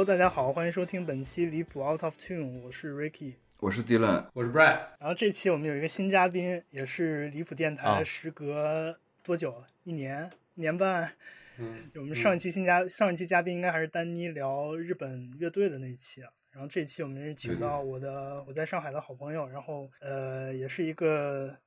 Hello，大家好，欢迎收听本期离谱 Out of Tune，我是 Ricky，我是 Dylan，我是 Brad。然后这期我们有一个新嘉宾，也是离谱电台，啊时隔多久？一年、一年半。嗯，我们上一期新嘉、上一期嘉宾应该还是丹妮聊日本乐队的那一期啊。然后这期我们是请到我的我在上海的好朋友，然后呃也是一个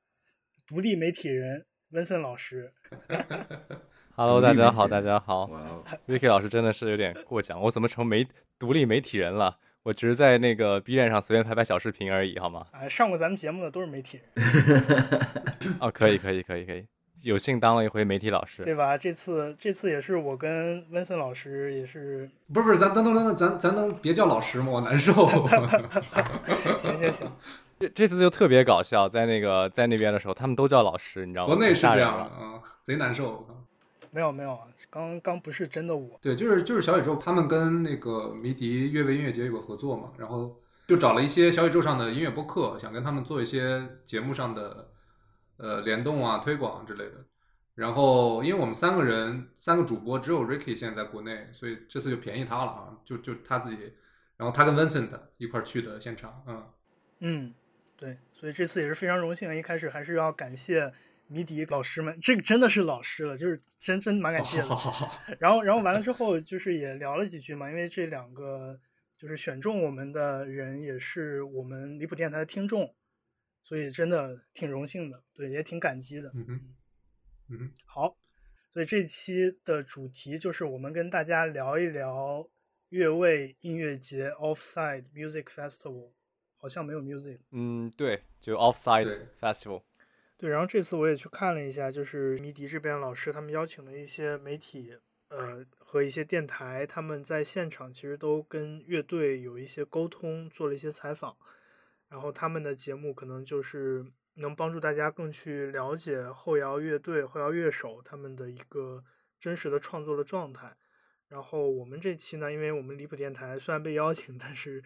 独立媒体人温森老师。Hello，大家好，大家好。哇哦，Vicky 老师真的是有点过奖，我怎么成媒独立媒体人了？我只是在那个 B 站上随便拍拍小视频而已，好吗？哎，上过咱们节目的都是媒体人，哦，可以，可以，可以，可以，有幸当了一回媒体老师。对吧？这次这次也是我跟温森老师也是，不是不是，咱等等等等，咱咱能别叫老师吗？我难受。行行行，这这次就特别搞笑，在那个在那边的时候，他们都叫老师，你知道吗？国内是这。样的啊，贼难受。没有没有啊，刚刚不是真的我，对，就是就是小宇宙，他们跟那个迷笛乐位音乐节有个合作嘛，然后就找了一些小宇宙上的音乐播客，想跟他们做一些节目上的呃联动啊、推广之类的。然后，因为我们三个人三个主播，只有 Ricky 现在在国内，所以这次就便宜他了啊，就就他自己，然后他跟 Vincent 一块儿去的现场，嗯，嗯，对，所以这次也是非常荣幸。一开始还是要感谢迷笛老师们，这个真的是老师了，就是真真蛮感谢的。好好好好，然后，然后完了之后，就是也聊了几句嘛，因为这两个就是选中我们的人，也是我们离谱电台的听众，所以真的挺荣幸的，对，也挺感激的。嗯嗯，嗯哼。好，所以这期的主题就是我们跟大家聊一聊越位音乐节 Offside Music Festival，好像没有 music。嗯，对，就 Offside Festival。对，然后这次我也去看了一下，就是迷笛这边老师他们邀请的一些媒体，呃，和一些电台，他们在现场其实都跟乐队有一些沟通，做了一些采访，然后他们的节目可能就是能帮助大家更去了解后摇乐队、后摇乐手他们的一个真实的创作的状态。然后我们这期呢，因为我们离谱电台虽然被邀请，但是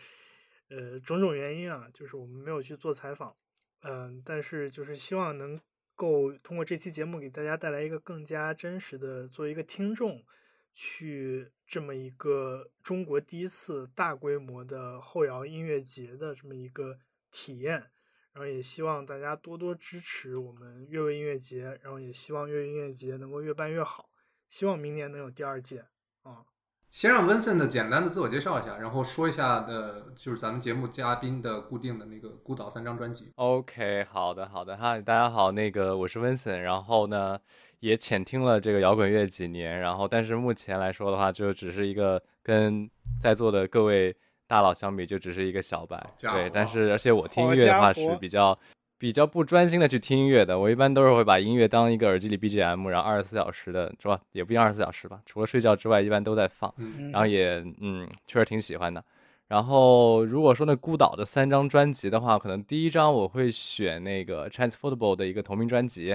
呃种种原因啊，就是我们没有去做采访。嗯，但是就是希望能够通过这期节目给大家带来一个更加真实的，作为一个听众，去这么一个中国第一次大规模的后摇音乐节的这么一个体验。然后也希望大家多多支持我们乐味音乐节，然后也希望乐味音乐节能够越办越好，希望明年能有第二届啊。先让 Vincent 简单的自我介绍一下，然后说一下的，就是咱们节目嘉宾的固定的那个孤岛三张专辑。OK，好的好的，嗨，大家好，那个我是 Vincent，然后呢也浅听了这个摇滚乐几年，然后但是目前来说的话，就只是一个跟在座的各位大佬相比，就只是一个小白，对，但是而且我听音乐的话是比较比较不专心的去听音乐的，我一般都是会把音乐当一个耳机里 BGM，然后二十四小时的，是吧？也不一定二十四小时吧，除了睡觉之外，一般都在放。然后也嗯，确实挺喜欢的。然后如果说那孤岛的三张专辑的话，可能第一张我会选那个 Transfootball 的一个同名专辑，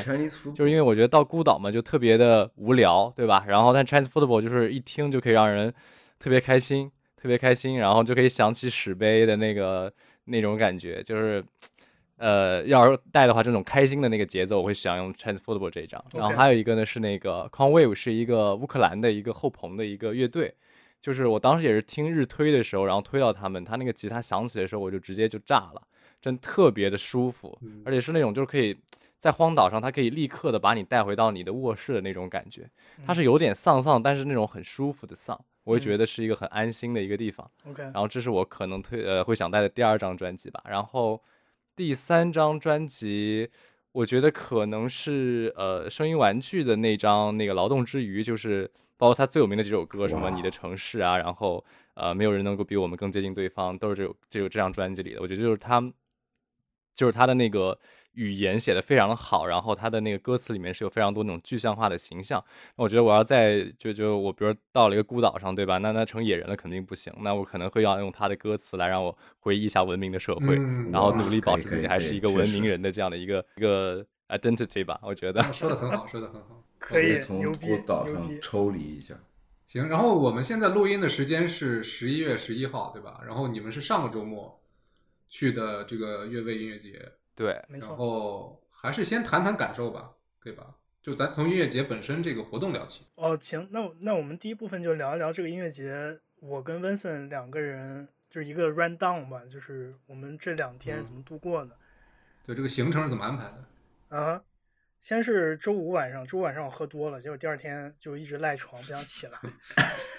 就是因为我觉得到孤岛嘛就特别的无聊，对吧？然后但 Transfootball 就是一听就可以让人特别开心，特别开心，然后就可以想起史碑的那个那种感觉，就是。呃，要是带的话，这种开心的那个节奏，我会想用 Transfootball 这一张。然后还有一个呢是那个 Conwave，是一个乌克兰的一个后朋的一个乐队，就是我当时也是听日推的时候，然后推到他们，他那个吉他响起的时候，我就直接就炸了，真特别的舒服，嗯。而且是那种就是可以在荒岛上，它可以立刻的把你带回到你的卧室的那种感觉，它是有点丧丧，但是那种很舒服的丧，我也觉得是一个很安心的一个地方。OK，然后这是我可能推呃会想带的第二张专辑吧。然后第三张专辑，我觉得可能是呃声音玩具的那张那个劳动之余，就是包括他最有名的几首歌，什么你的城市啊，然后呃没有人能够比我们更接近对方，都是这首这首这张专辑里的。我觉得就是他就是他的那个语言写的非常的好，然后他的那个歌词里面是有非常多那种具象化的形象。那我觉得我要在就就我比如到了一个孤岛上，对吧？那那成野人了肯定不行，那我可能会要用他的歌词来让我回忆一下文明的社会，嗯然后努力保持自己还是一个文明人的这样的一个一个 identity 吧。我觉得说的很好，说的很好。可以，从孤，岛上。抽离一下。行，然后我们现在录音的时间是十一月十一号，对吧？然后你们是上个周末去的这个乐味音乐节，对，然没错，然后还是先谈谈感受吧，对吧？就咱从音乐节本身这个活动聊起。哦，行，那那我们第一部分就聊一聊这个音乐节我跟 Vincent 两个人就是一个 run down 吧，就是我们这两天怎么度过的。对，这个行程是怎么安排的？啊，先是周五晚上，周五晚上我喝多了，结果第二天就一直赖床不想起来。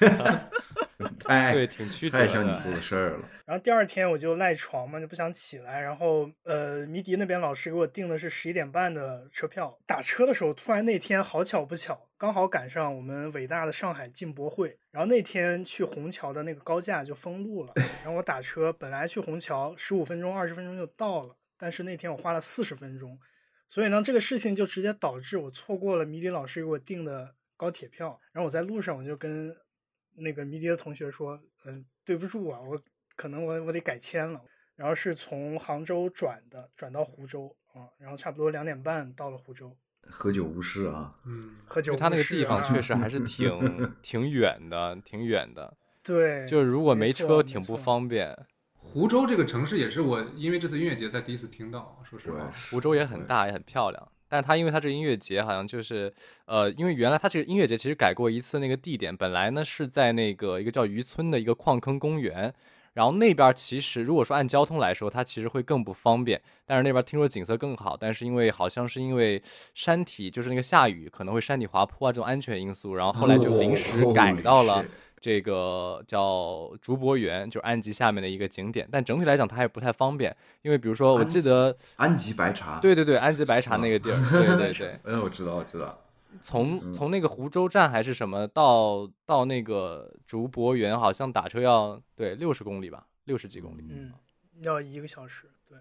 太 对，挺曲折太像你的。做的事儿了。然后第二天我就赖床嘛，就不想起来。然后呃，迷笛那边老师给我订的是十一点半的车票。打车的时候，突然那天好巧不巧，刚好赶上我们伟大的上海进博会。然后那天去虹桥的那个高架就封路了。然后我打车本来去虹桥十五分钟、二十分钟就到了，但是那天我花了四十分钟。所以呢，这个事情就直接导致我错过了迷笛老师给我订的高铁票。然后我在路上我就跟那个迷笛的同学说，嗯，对不住啊，我可能我我得改签了。然后是从杭州转的，转到湖州啊，然后差不多两点半到了湖州，喝酒误事啊，嗯，喝酒就他那个地方啊确实还是挺 挺远的，挺远的。对，就是如果没车挺不方便。湖州这个城市也是我因为这次音乐节才第一次听到，说实话。湖州也很大，也很漂亮。但是它因为它这个音乐节好像就是，呃，因为原来它这个音乐节其实改过一次那个地点，本来呢是在那个一个叫渔村的一个矿坑公园，然后那边其实如果说按交通来说，它其实会更不方便。但是那边听说景色更好，但是因为好像是因为山体就是那个下雨可能会山体滑坡啊这种安全因素，然后后来就临时改哦到了这个叫竹博园，就是安吉下面的一个景点。但整体来讲它还不太方便，因为比如说我记得。安吉白茶。对对对，安吉白茶那个地儿，对对对，哎，我知道，我知道。从从那个湖州站还是什么到到那个竹博园，好像打车要对六十公里吧，六十几公里。嗯，要一个小时，对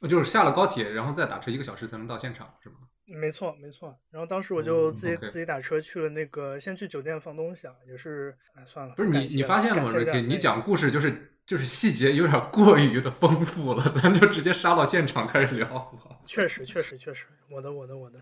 对，就是下了高铁，然后再打车一个小时才能到现场，是吗？没错没错。然后当时我就嗯自己、自己打车去了那个，先去酒店放东西啊，也是，哎，算了，不是你你发现了吗，Ricky？你讲故事就是就是细节有点过于的丰富了，咱就直接杀到现场开始聊好不好？确实，确实，确实，我的，我的，我的，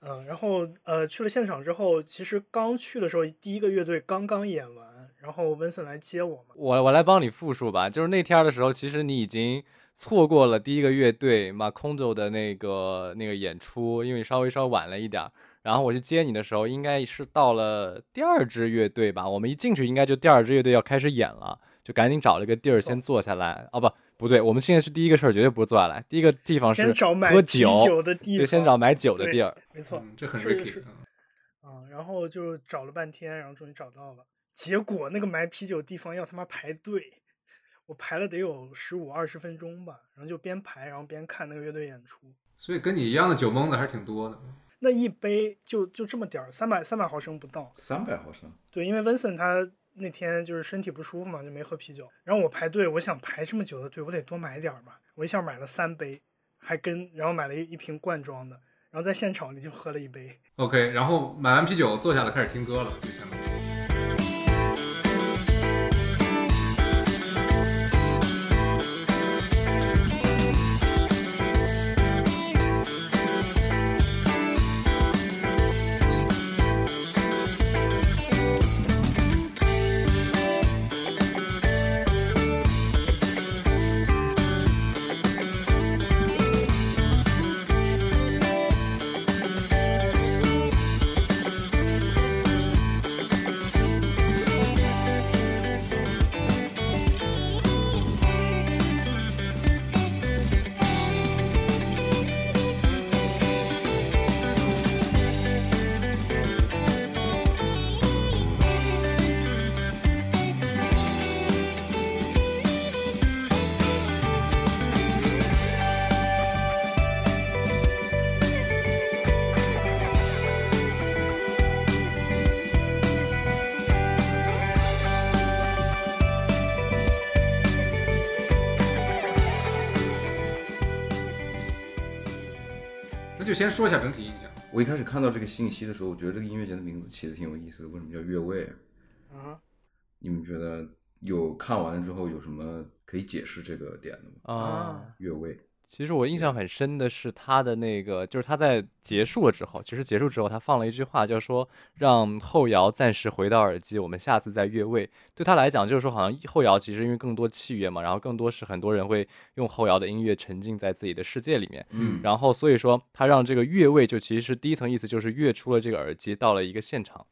嗯、然后呃，去了现场之后，其实刚去的时候，第一个乐队刚刚演完，然后温森来接我嘛，我我来帮你复述吧，就是那天的时候，其实你已经错过了第一个乐队马空走的那个那个演出，因为稍微稍微晚了一点儿。然后我去接你的时候，应该是到了第二支乐队吧。我们一进去，应该就第二支乐队要开始演了，就赶紧找了个地儿先坐下来。哦不，不对，我们现在是第一个事儿，绝对不是坐下来，第一个地方是先找买喝酒，酒的地对，先找买酒的地儿。没错，嗯，这很是 Ricky 是。嗯啊、然后就找了半天，然后终于找到了，结果那个买啤酒地方要他妈排队，我排了得有十五二十分钟吧，然后就边排然后边看那个乐队演出，所以跟你一样的酒蒙子还是挺多的。那一杯就就这么点儿，三百三百毫升不到。三百毫升，对，因为 Vincent 他那天就是身体不舒服嘛，就没喝啤酒。然后我排队，我想排这么久的队，我得多买点儿吧。我一下买了三杯，还跟然后买了一一瓶罐装的，然后在现场里就喝了一杯。OK，然后买完啤酒坐下来开始听歌了，就相当于。先说一下整体印象。我一开始看到这个信息的时候，我觉得这个音乐节的名字起的挺有意思的，为什么叫越位？啊，你们觉得有看完了之后有什么可以解释这个点的吗？啊，越位，其实我印象很深的是他的那个，就是他在结束了之后，其实结束之后他放了一句话，叫说让后摇暂时回到耳机，我们下次再越位。对他来讲，就是说好像后摇其实因为更多器乐嘛，然后更多是很多人会用后摇的音乐沉浸在自己的世界里面。嗯然后所以说他让这个越位就其实是第一层意思就是越出了这个耳机到了一个现场。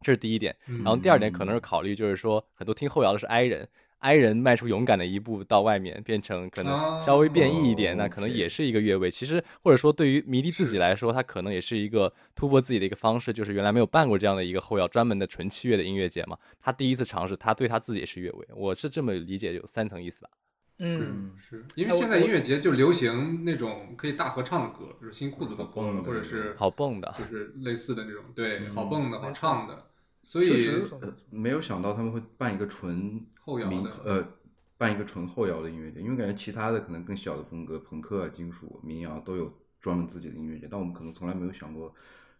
这是第一点。嗯然后第二点可能是考虑，就是说很多听后摇的是 I 人，I 人迈出勇敢的一步到外面，变成可能稍微变异一点，哦那可能也是一个越位。其实或者说对于迷笛自己来说，他可能也是一个突破自己的一个方式，就是原来没有办过这样的一个后摇专门的纯器乐的音乐节嘛，他第一次尝试，他对他自己也是越位。我是这么理解，有三层意思吧。嗯，是因为现在音乐节就流行那种可以大合唱的歌，就是新裤子的歌，或者是好蹦的就是类似的那种，对，嗯好蹦的好唱的，所以呃，没有想到他们会办一个纯民后摇的呃，办一个纯后摇的音乐节，因为感觉其他的可能更小的风格，朋克啊、金属、民谣都有专门自己的音乐节，但我们可能从来没有想过，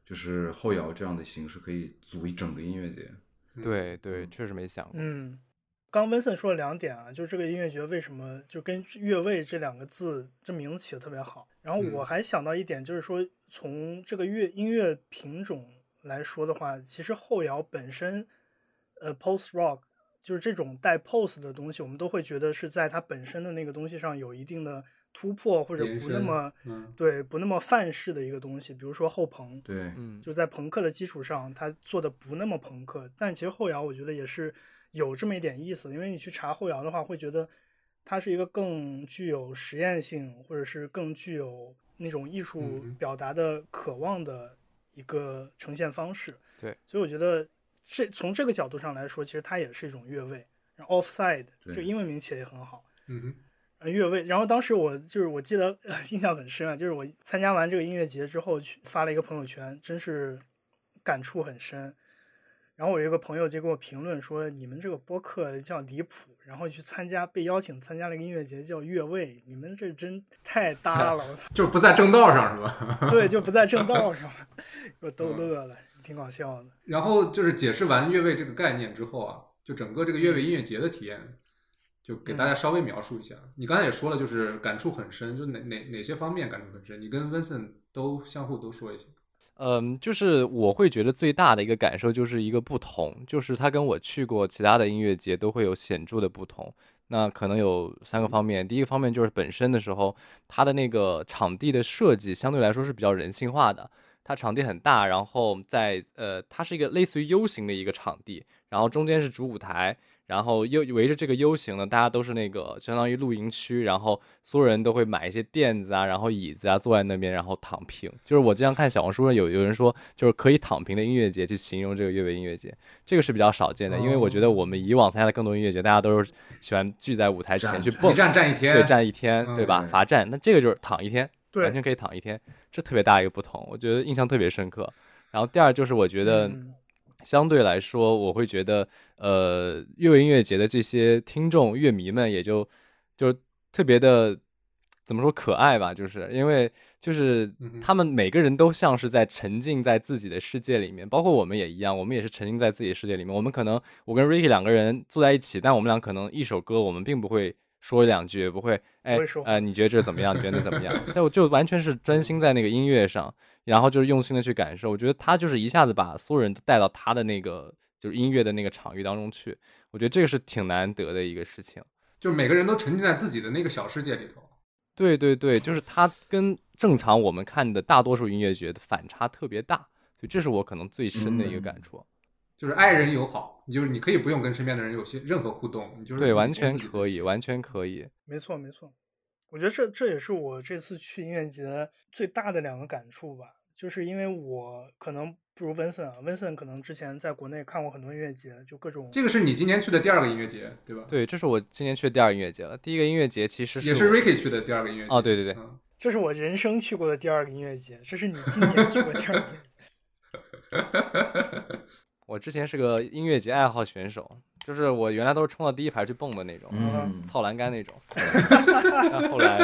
就是后摇这样的形式可以组一整个音乐节。嗯对对，确实没想过。嗯，刚温森说了两点啊，就是这个音乐节为什么就跟越位这两个字这名字起的特别好。然后我嗯还想到一点，就是说从这个乐音乐品种来说的话，其实后摇本身，呃，post rock 就是这种带 pose 的东西，我们都会觉得是在它本身的那个东西上有一定的突破，或者不那么嗯。对不那么范式的一个东西，比如说后朋，对，嗯，就在朋克的基础上，它做的不那么朋克，但其实后摇我觉得也是有这么一点意思，因为你去查后摇的话，会觉得它是一个更具有实验性，或者是更具有那种艺术表达的渴望的一个呈现方式。对，所以我觉得这从这个角度上来说，其实它也是一种越位。然后 offside 这个英文名起的也很好。嗯哼呃，越位。然后当时我就是我记得、呃、印象很深啊，就是我参加完这个音乐节之后去发了一个朋友圈，真是感触很深。然后我有一个朋友就给我评论说：“你们这个播客叫离谱，然后去参加被邀请参加了一个音乐节叫越位，你们这真太搭了，我操！就是不在正道上是吧？对，就不在正道 上，给我逗乐了，挺搞笑的。然后就是解释完越位这个概念之后啊，就整个这个越位音乐节的体验，就给大家稍微描述一下。你刚才也说了，就是感触很深，就哪哪哪些方面感触很深？你跟 Vincent 都相互都说一下。嗯，就是我会觉得最大的一个感受就是一个不同，就是它跟我去过其他的音乐节都会有显著的不同。那可能有三个方面，第一个方面就是本身的时候，它的那个场地的设计相对来说是比较人性化的。它场地很大，然后在呃，它是一个类似于 U 型的一个场地，然后中间是主舞台，然后又围着这个 U 型呢，大家都是那个相当于露营区，然后所有人都会买一些垫子啊，然后椅子啊，坐在那边，然后躺平。就是我经常看小红书上有有人说，就是可以躺平的音乐节去形容这个乐队音乐节，这个是比较少见的，因为我觉得我们以往参加的更多音乐节，大家都是喜欢聚在舞台前去蹦一，站站一天，对，站一天，对吧？嗯罚站，那这个就是躺一天，对完全可以躺一天，这特别大一个不同，我觉得印象特别深刻。然后第二就是我觉得嗯相对来说，我会觉得呃，乐队音乐节的这些听众乐迷们也就就特别的怎么说可爱吧，就是因为就是他们每个人都像是在沉浸在自己的世界里面，包括我们也一样，我们也是沉浸在自己的世界里面。我们可能我跟 Ricky 两个人坐在一起，但我们俩可能一首歌我们并不会说两句，不会哎不会说呃，你觉得这怎么样？你觉得那怎么样？但我就完全是专心在那个音乐上，然后就是用心的去感受。我觉得他就是一下子把所有人都带到他的那个就是音乐的那个场域当中去，我觉得这个是挺难得的一个事情。就是每个人都沉浸在自己的那个小世界里头。对对对，就是他跟正常我们看的大多数音乐节的反差特别大，所以这是我可能最深的一个感触。就是爱人友好，你就是你可以不用跟身边的人有些任何互动，你就是对，完全可以，完全可以。没错，没错。我觉得这这也是我这次去音乐节最大的两个感触吧，就是因为我可能不如 Vincent 啊，，Vincent 可能之前在国内看过很多音乐节，就各种这个是你今年去的第二个音乐节，对吧？，对，这是我今年去的第二个音乐节了。第一个音乐节其实也是 Ricky 去的第二个音乐节。哦对对对嗯这是我人生去过的第二个音乐节，这是你今年去过第二个音乐节。我之前是个音乐节爱好选手，就是我原来都是冲到第一排去蹦的那种，嗯，操栏杆那种。但后来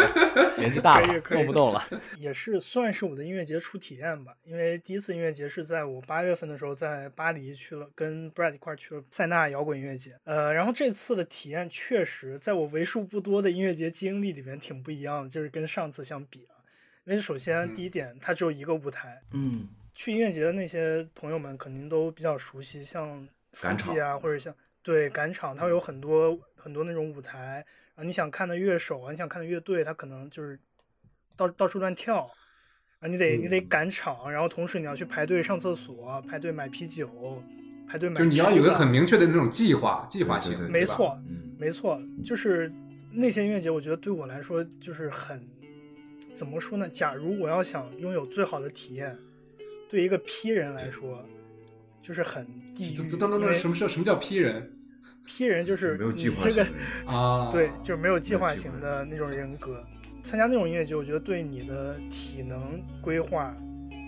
年纪大了，蹦不动了。也是算是我的音乐节初体验吧，因为第一次音乐节是在我八月份的时候在巴黎去了，跟 Brad 一块儿去了塞纳摇滚音乐节。呃，然后这次的体验确实在我为数不多的音乐节经历里面挺不一样的，就是跟上次相比啊。因为首先第一点，它只有一个舞台，嗯，去音乐节的那些朋友们肯定都比较熟悉，像腹赶场啊，或者像对赶场，它会有很多很多那种舞台，然后你想看的乐手啊，你想看的乐队，它可能就是到到处乱跳，啊，你得你得嗯。赶场，然后同时你要去排队上厕所，排队买啤酒，排队买就你要有个很明确的那种计划，计划性对对，对没错，嗯，没错，就是那些音乐节，我觉得对我来说就是很怎么说呢？假如我要想拥有最好的体验，对一个 P 人来说，就是很地狱。等等等等，因为什么叫什么叫 P 人 P 人就是没有你计划性这个的啊？对，就是没有计划没有计划型的那种人格。参加那种音乐节，我觉得对你的体能规划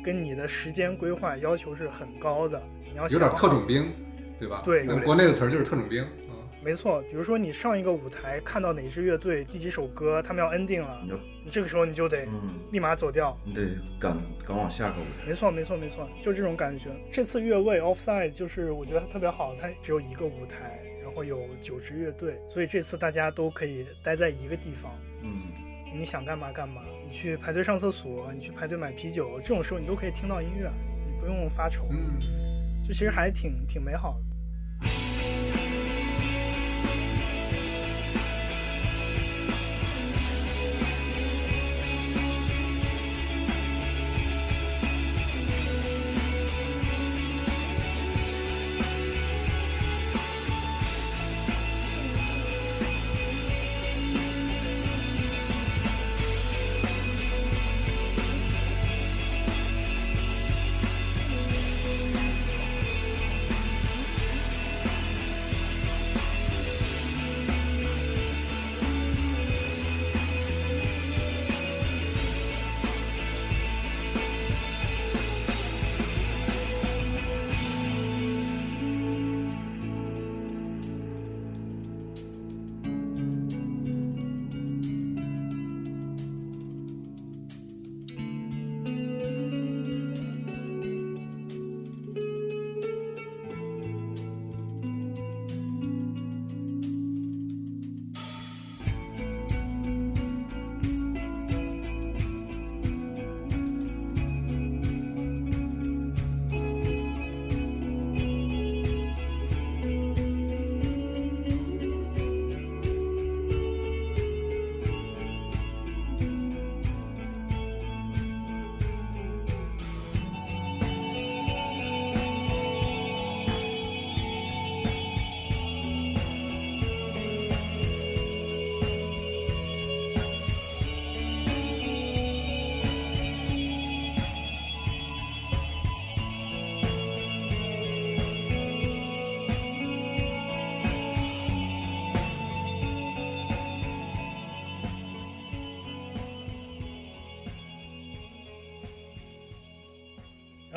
跟你的时间规划要求是很高的。你要有点特种兵，对吧？对我们国内的词儿就是特种兵。嗯，没错，比如说你上一个舞台看到哪支乐队第几首歌，他们要 ending 了你，这个时候你就得嗯，立马走掉。你得赶赶往下个舞台。没错，没错，没错，就这种感觉。这次越位 Offside 就是我觉得它特别好，它只有一个舞台，然后有九支乐队，所以这次大家都可以待在一个地方，嗯，你想干嘛干嘛。你去排队上厕所，你去排队买啤酒，这种时候你都可以听到音乐，你不用发愁，嗯，就其实还挺挺美好的。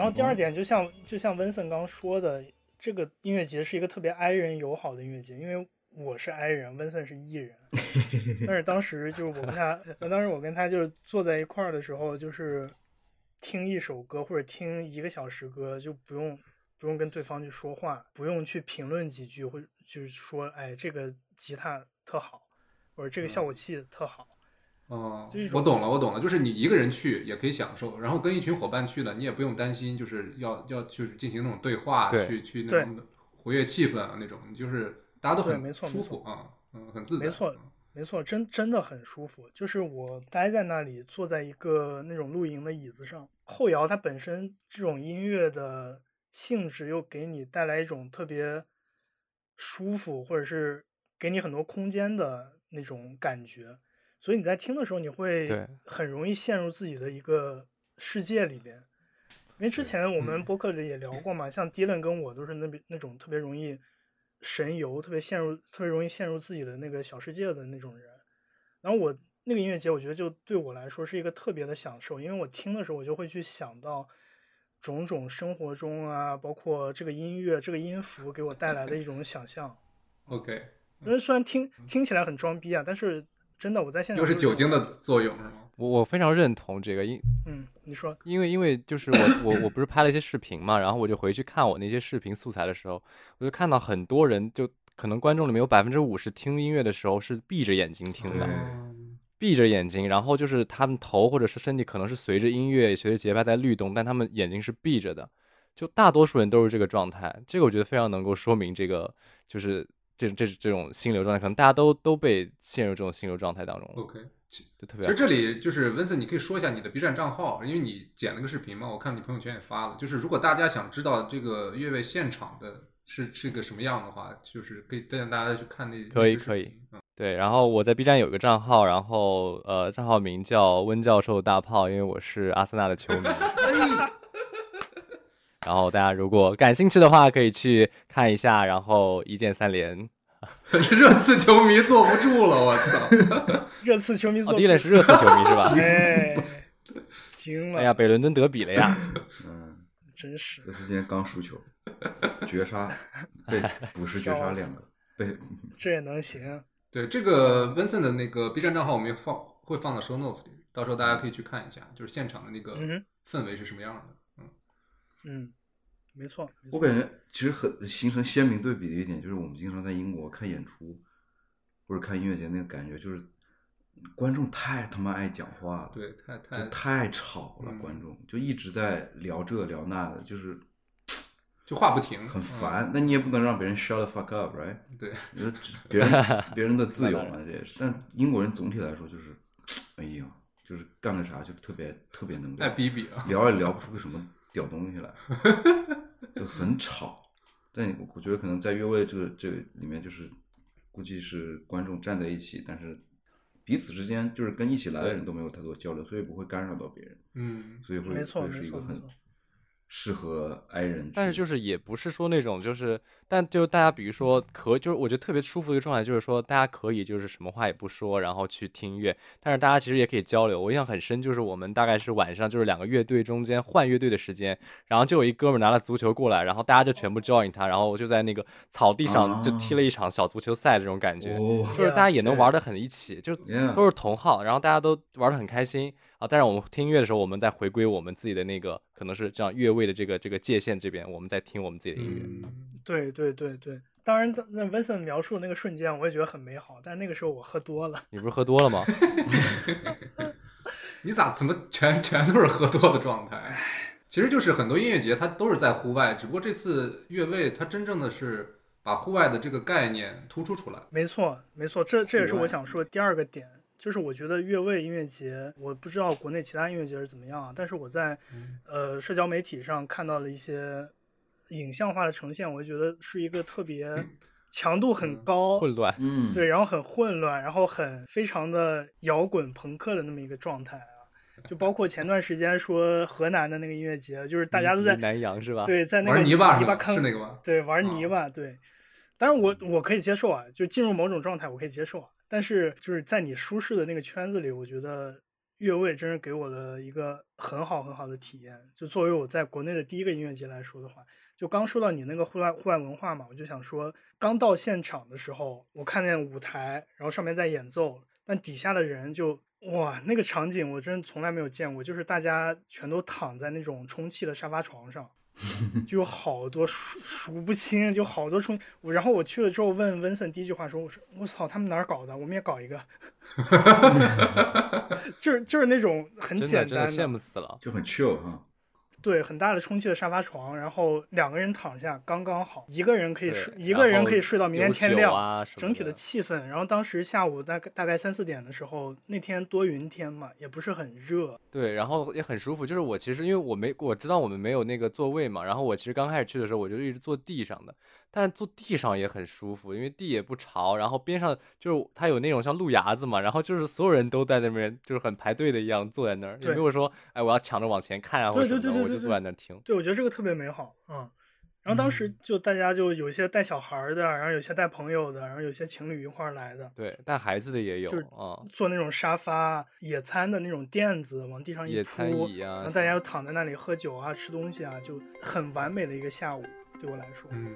后第二点，就像就像温森刚说的，这个音乐节是一个特别 i 人友好的音乐节，因为我是 i 人，温森是 e 人。但是当时就是我跟他，当时我跟他就是坐在一块儿的时候，就是听一首歌或者听一个小时歌，就不用不用跟对方去说话，不用去评论几句，或者就是说，哎，这个吉他特好，或者这个效果器特好。哦我懂了，我懂了，就是你一个人去也可以享受，然后跟一群伙伴去呢，你也不用担心，就是要要就是进行那种对话，对去去那种活跃气氛啊那种，就是大家都很舒服啊，嗯，很自在，没错没错，真真的很舒服。就是我待在那里，坐在一个那种露营的椅子上，后摇它本身这种音乐的性质又给你带来一种特别舒服，或者是给你很多空间的那种感觉。所以你在听的时候，你会很容易陷入自己的一个世界里边。因为之前我们嗯播客里也聊过嘛，像 Dylan 跟我都是那边那种特别容易神游、特别陷入、特别容易陷入自己的那个小世界的那种人。然后我那个音乐节，我觉得就对我来说是一个特别的享受，因为我听的时候，我就会去想到种种生活中啊，包括这个音乐、这个音符给我带来的一种想象。OK，因为虽然听听起来很装逼啊，但是真的我在现场又是酒精的作用是吗？我我非常认同这个，因嗯，你说因为因为就是我我我不是拍了一些视频嘛，然后我就回去看我那些视频素材的时候，我就看到很多人就可能观众里面有百分之五十听音乐的时候是闭着眼睛听的，嗯闭着眼睛，然后就是他们头或者是身体可能是随着音乐随着节拍在律动，但他们眼睛是闭着的，就大多数人都是这个状态，这个我觉得非常能够说明这个就是这这这种心流状态，可能大家都都被陷入这种心流状态当中。OK，就特别好。其实这里就是温森，你可以说一下你的 B 站账号，因为你剪了个视频嘛，我看你朋友圈也发了。就是如果大家想知道这个越位现场的是是个什么样的话，就是可以带大家去看那可以可以嗯对，然后我在 B 站有个账号，然后呃，账号名叫温教授大炮，因为我是阿森纳的球迷。然后大家如果感兴趣的话，可以去看一下，然后一键三连。热刺球迷坐不住了，我操！热刺球迷哦，做第一轮是热刺球迷是吧？哎，惊了，哎呀，北伦敦德比了呀！嗯，真是这次今天刚输球，绝杀，被补时绝杀两个，被这也能行？对这个温森的那个 B 站账号，我们也放会放到 show notes 里，到时候大家可以去看一下，就是现场的那个氛围是什么样的。嗯，嗯，没错，没错我感觉其实很形成鲜明对比的一点，就是我们经常在英国看演出或者看音乐节，那个感觉就是观众太他妈爱讲话了，对，太太就太吵了，嗯观众就一直在聊这聊那的，就是 就话不停，很嗯烦。那你也不能让别人 shut the fuck up，right？对，你说别人 别人的自由嘛，这也是。但英国人总体来说就是，哎呀，就是干个啥就特别特别能爱聊，比比啊。聊也聊不出个什么屌东西来，就很吵。但我我觉得可能在越位这个这个里面，就是估计是观众站在一起，但是彼此之间就是跟一起来的人都没有太多交流，所以不会干扰到别人，嗯，所以会没错会是一个很没错没错适合 i 人。但是就是也不是说那种就是，但就大家比如说可就是我觉得特别舒服的一个状态，就是说大家可以就是什么话也不说，然后去听音乐，但是大家其实也可以交流。我印象很深，就是我们大概是晚上就是两个乐队中间换乐队的时间，然后就有一哥们拿了足球过来，然后大家就全部 join 他，然后就在那个草地上就踢了一场小足球赛这种感觉，哦就是大家也能玩得很一起，就都是同号，然后大家都玩得很开心啊。但是我们听音乐的时候，我们在回归我们自己的那个可能是这样越位的这个这个界限这边，我们在听我们自己的音乐。嗯，对对对对。当然，那 Vincent 描述的那个瞬间，我也觉得很美好。但那个时候我喝多了，你不是喝多了吗？你咋怎么全全都是喝多的状态？其实就是很多音乐节它都是在户外，只不过这次越位它真正的是把户外的这个概念突出出来。没错，没错，这这也是我想说的第二个点，就是我觉得越位音乐节，我不知道国内其他音乐节是怎么样啊，但是我在呃社交媒体上看到了一些影像化的呈现，我就觉得是一个特别 强度很高，混乱，嗯，对，然后很混乱，然后很非常的摇滚朋克的那么一个状态啊，就包括前段时间说河南的那个音乐节，就是大家都在南阳是吧？，对在那个玩泥巴是那个吗？对，玩啊泥巴，对。当然我我可以接受啊，就进入某种状态，我可以接受啊。但是就是在你舒适的那个圈子里，我觉得越位真是给我了一个很好很好的体验。就作为我在国内的第一个音乐节来说的话，就刚说到你那个户外户外文化嘛，我就想说，刚到现场的时候，我看见舞台，然后上面在演奏，但底下的人就哇，那个场景我真从来没有见过，就是大家全都躺在那种充气的沙发床上。就有好多数数不清，就好多充我。然后我去了之后问温森，第一句话说：“我说我操，他们哪儿搞的？我们也搞一个。” 就是就是那种很简单真的羡慕死了。就很 chill 哈。对，很大的充气的沙发床，然后两个人躺下刚刚好，一个人可以睡，一个人可以睡到明天天亮。啊整体的的气氛，然后当时下午大概大概三四点的时候，那天多云天嘛，也不是很热，对，然后也很舒服。就是我其实因为我没我知道我们没有那个座位嘛，然后我其实刚开始去的时候我就一直坐地上的，但坐地上也很舒服，因为地也不潮，然后边上就是它有那种像路牙子嘛，然后就是所有人都在那边就是很排队的一样坐在那儿，也对没有说哎我要抢着往前看啊或者对什么的，我就坐在那儿听。对，我觉得这个特别美好，嗯。然后当时就大家就有一些带小孩儿的，然后有些带朋友的，然后有些情侣一块儿来的，对，带孩子的也有就是啊，坐那种沙发、野餐的那种垫子，往地上一野餐铺，椅啊然后大家又躺在那里喝酒啊、吃东西啊，就很完美的一个下午，对我来说。嗯，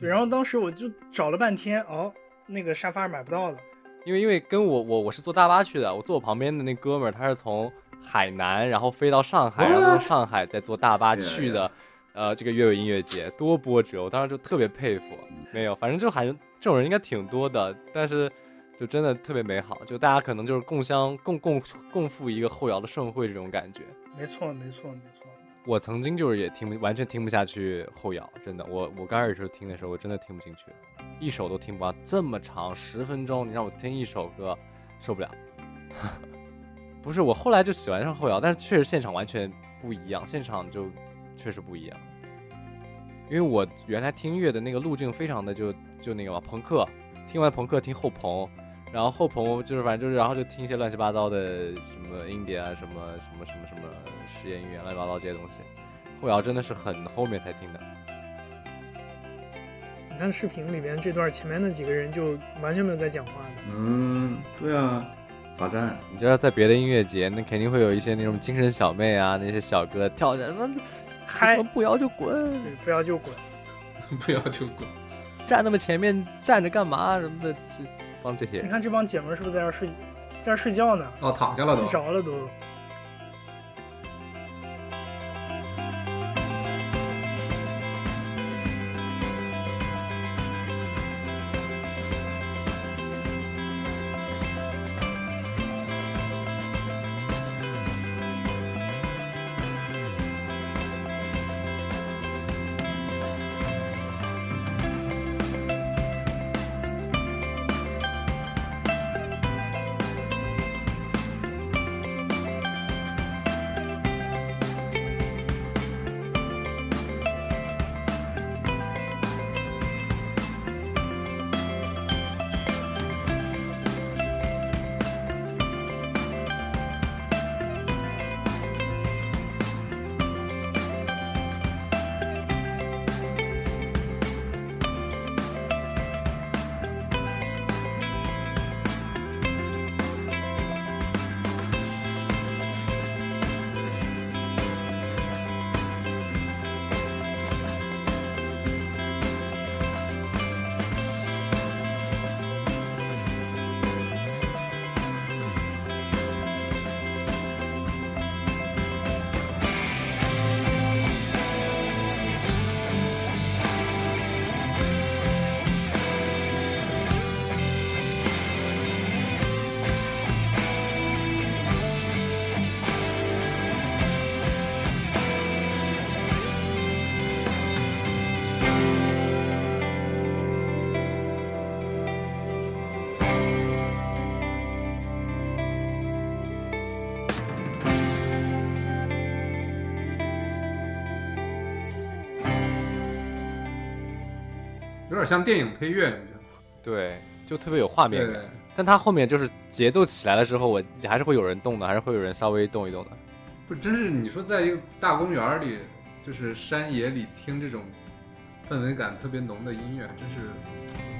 对，然后当时我就找了半天，哦，那个沙发买不到了。因为因为跟我我我是坐大巴去的，我坐我旁边的那哥们儿他是从海南然后飞到上海，然后从上海再坐大巴 去的，呃，这个乐尾音乐节多波折，我当时就特别佩服。没有，反正就好像这种人应该挺多的，但是就真的特别美好，就大家可能就是共相共共共赴一个后摇的盛会这种感觉。没错，没错，没错。我曾经就是也听不完全听不下去后摇，真的，我我刚开始听的时候我真的听不进去，一首都听不完，这么长十分钟，你让我听一首歌，受不了。不是，我后来就喜欢上后摇，但是确实现场完全不一样，现场就确实不一样。因为我原来听音乐的那个路径非常的就就那个嘛，朋克，听完朋克听后朋，然后后朋就是反正就是然后就听一些乱七八糟的什么音碟啊，什么什么什么什么实验音乐，乱七八糟这些东西。后摇真的是很后面才听的。你看视频里边这段前面那几个人就完全没有在讲话的。嗯，对啊，罚站。你知道在别的音乐节，那肯定会有一些那种精神小妹啊，那些小哥跳着什么嗨不摇就滚，对，不摇就滚。不摇就滚。站那么前面站着干嘛什么的，是帮这些你。看这帮姐们儿是不是在这睡，在这睡觉呢？哦，躺下了都睡。着了都。点像电影配乐，你知道吗？对，就特别有画面对感。但它后面就是节奏起来了之后，我还是会有人动的，还是会有人稍微动一动的。不，真是你说在一个大公园里，就是山野里听这种氛围感特别浓的音乐，真是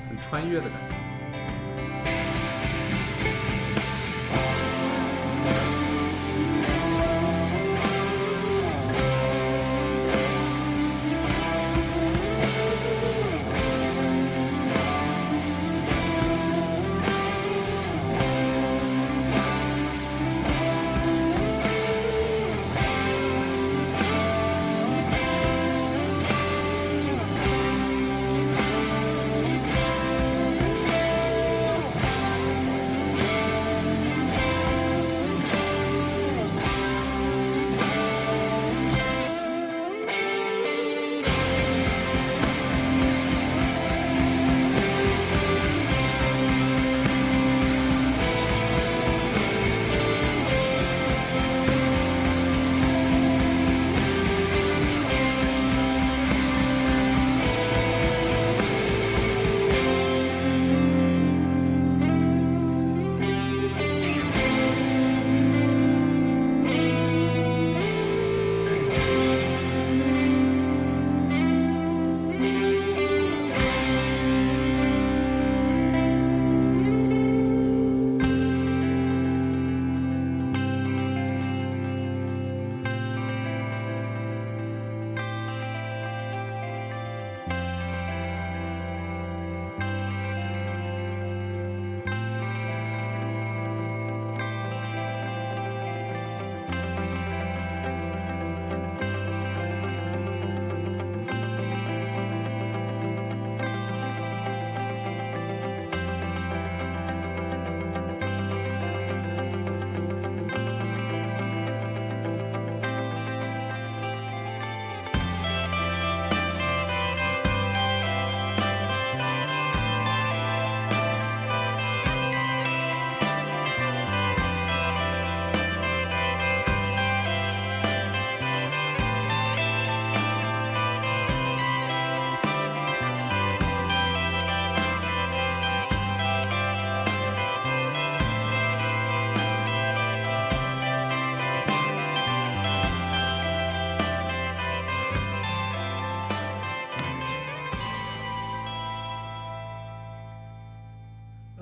很穿越的感觉。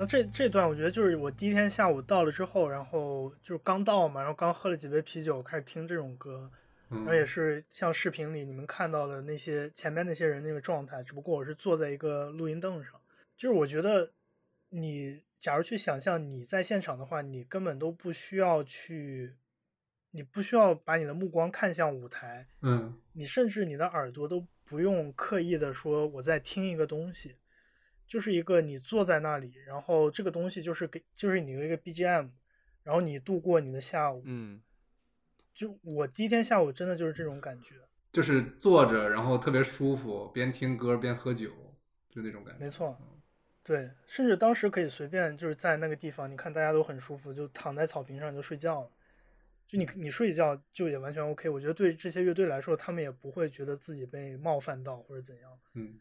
这这段我觉得就是我第一天下午到了之后，然后就是刚到嘛，然后刚喝了几杯啤酒，开始听这种歌，然后也嗯是像视频里你们看到的那些前面那些人那个状态，只不过我是坐在一个录音凳上。就是我觉得你假如去想象你在现场的话，你根本都不需要去，你不需要把你的目光看向舞台，嗯。你甚至你的耳朵都不用刻意的说我在听一个东西，就是一个你坐在那里，然后这个东西就是给就是你的一个 BGM，然后你度过你的下午。嗯，就我第一天下午真的就是这种感觉，就是坐着，然后特别舒服，边听歌边喝酒，就那种感觉。没错，对，甚至当时可以随便就是在那个地方，你看大家都很舒服，就躺在草坪上就睡觉了。就你你睡一觉就也完全 OK，我觉得对这些乐队来说，他们也不会觉得自己被冒犯到或者怎样。嗯，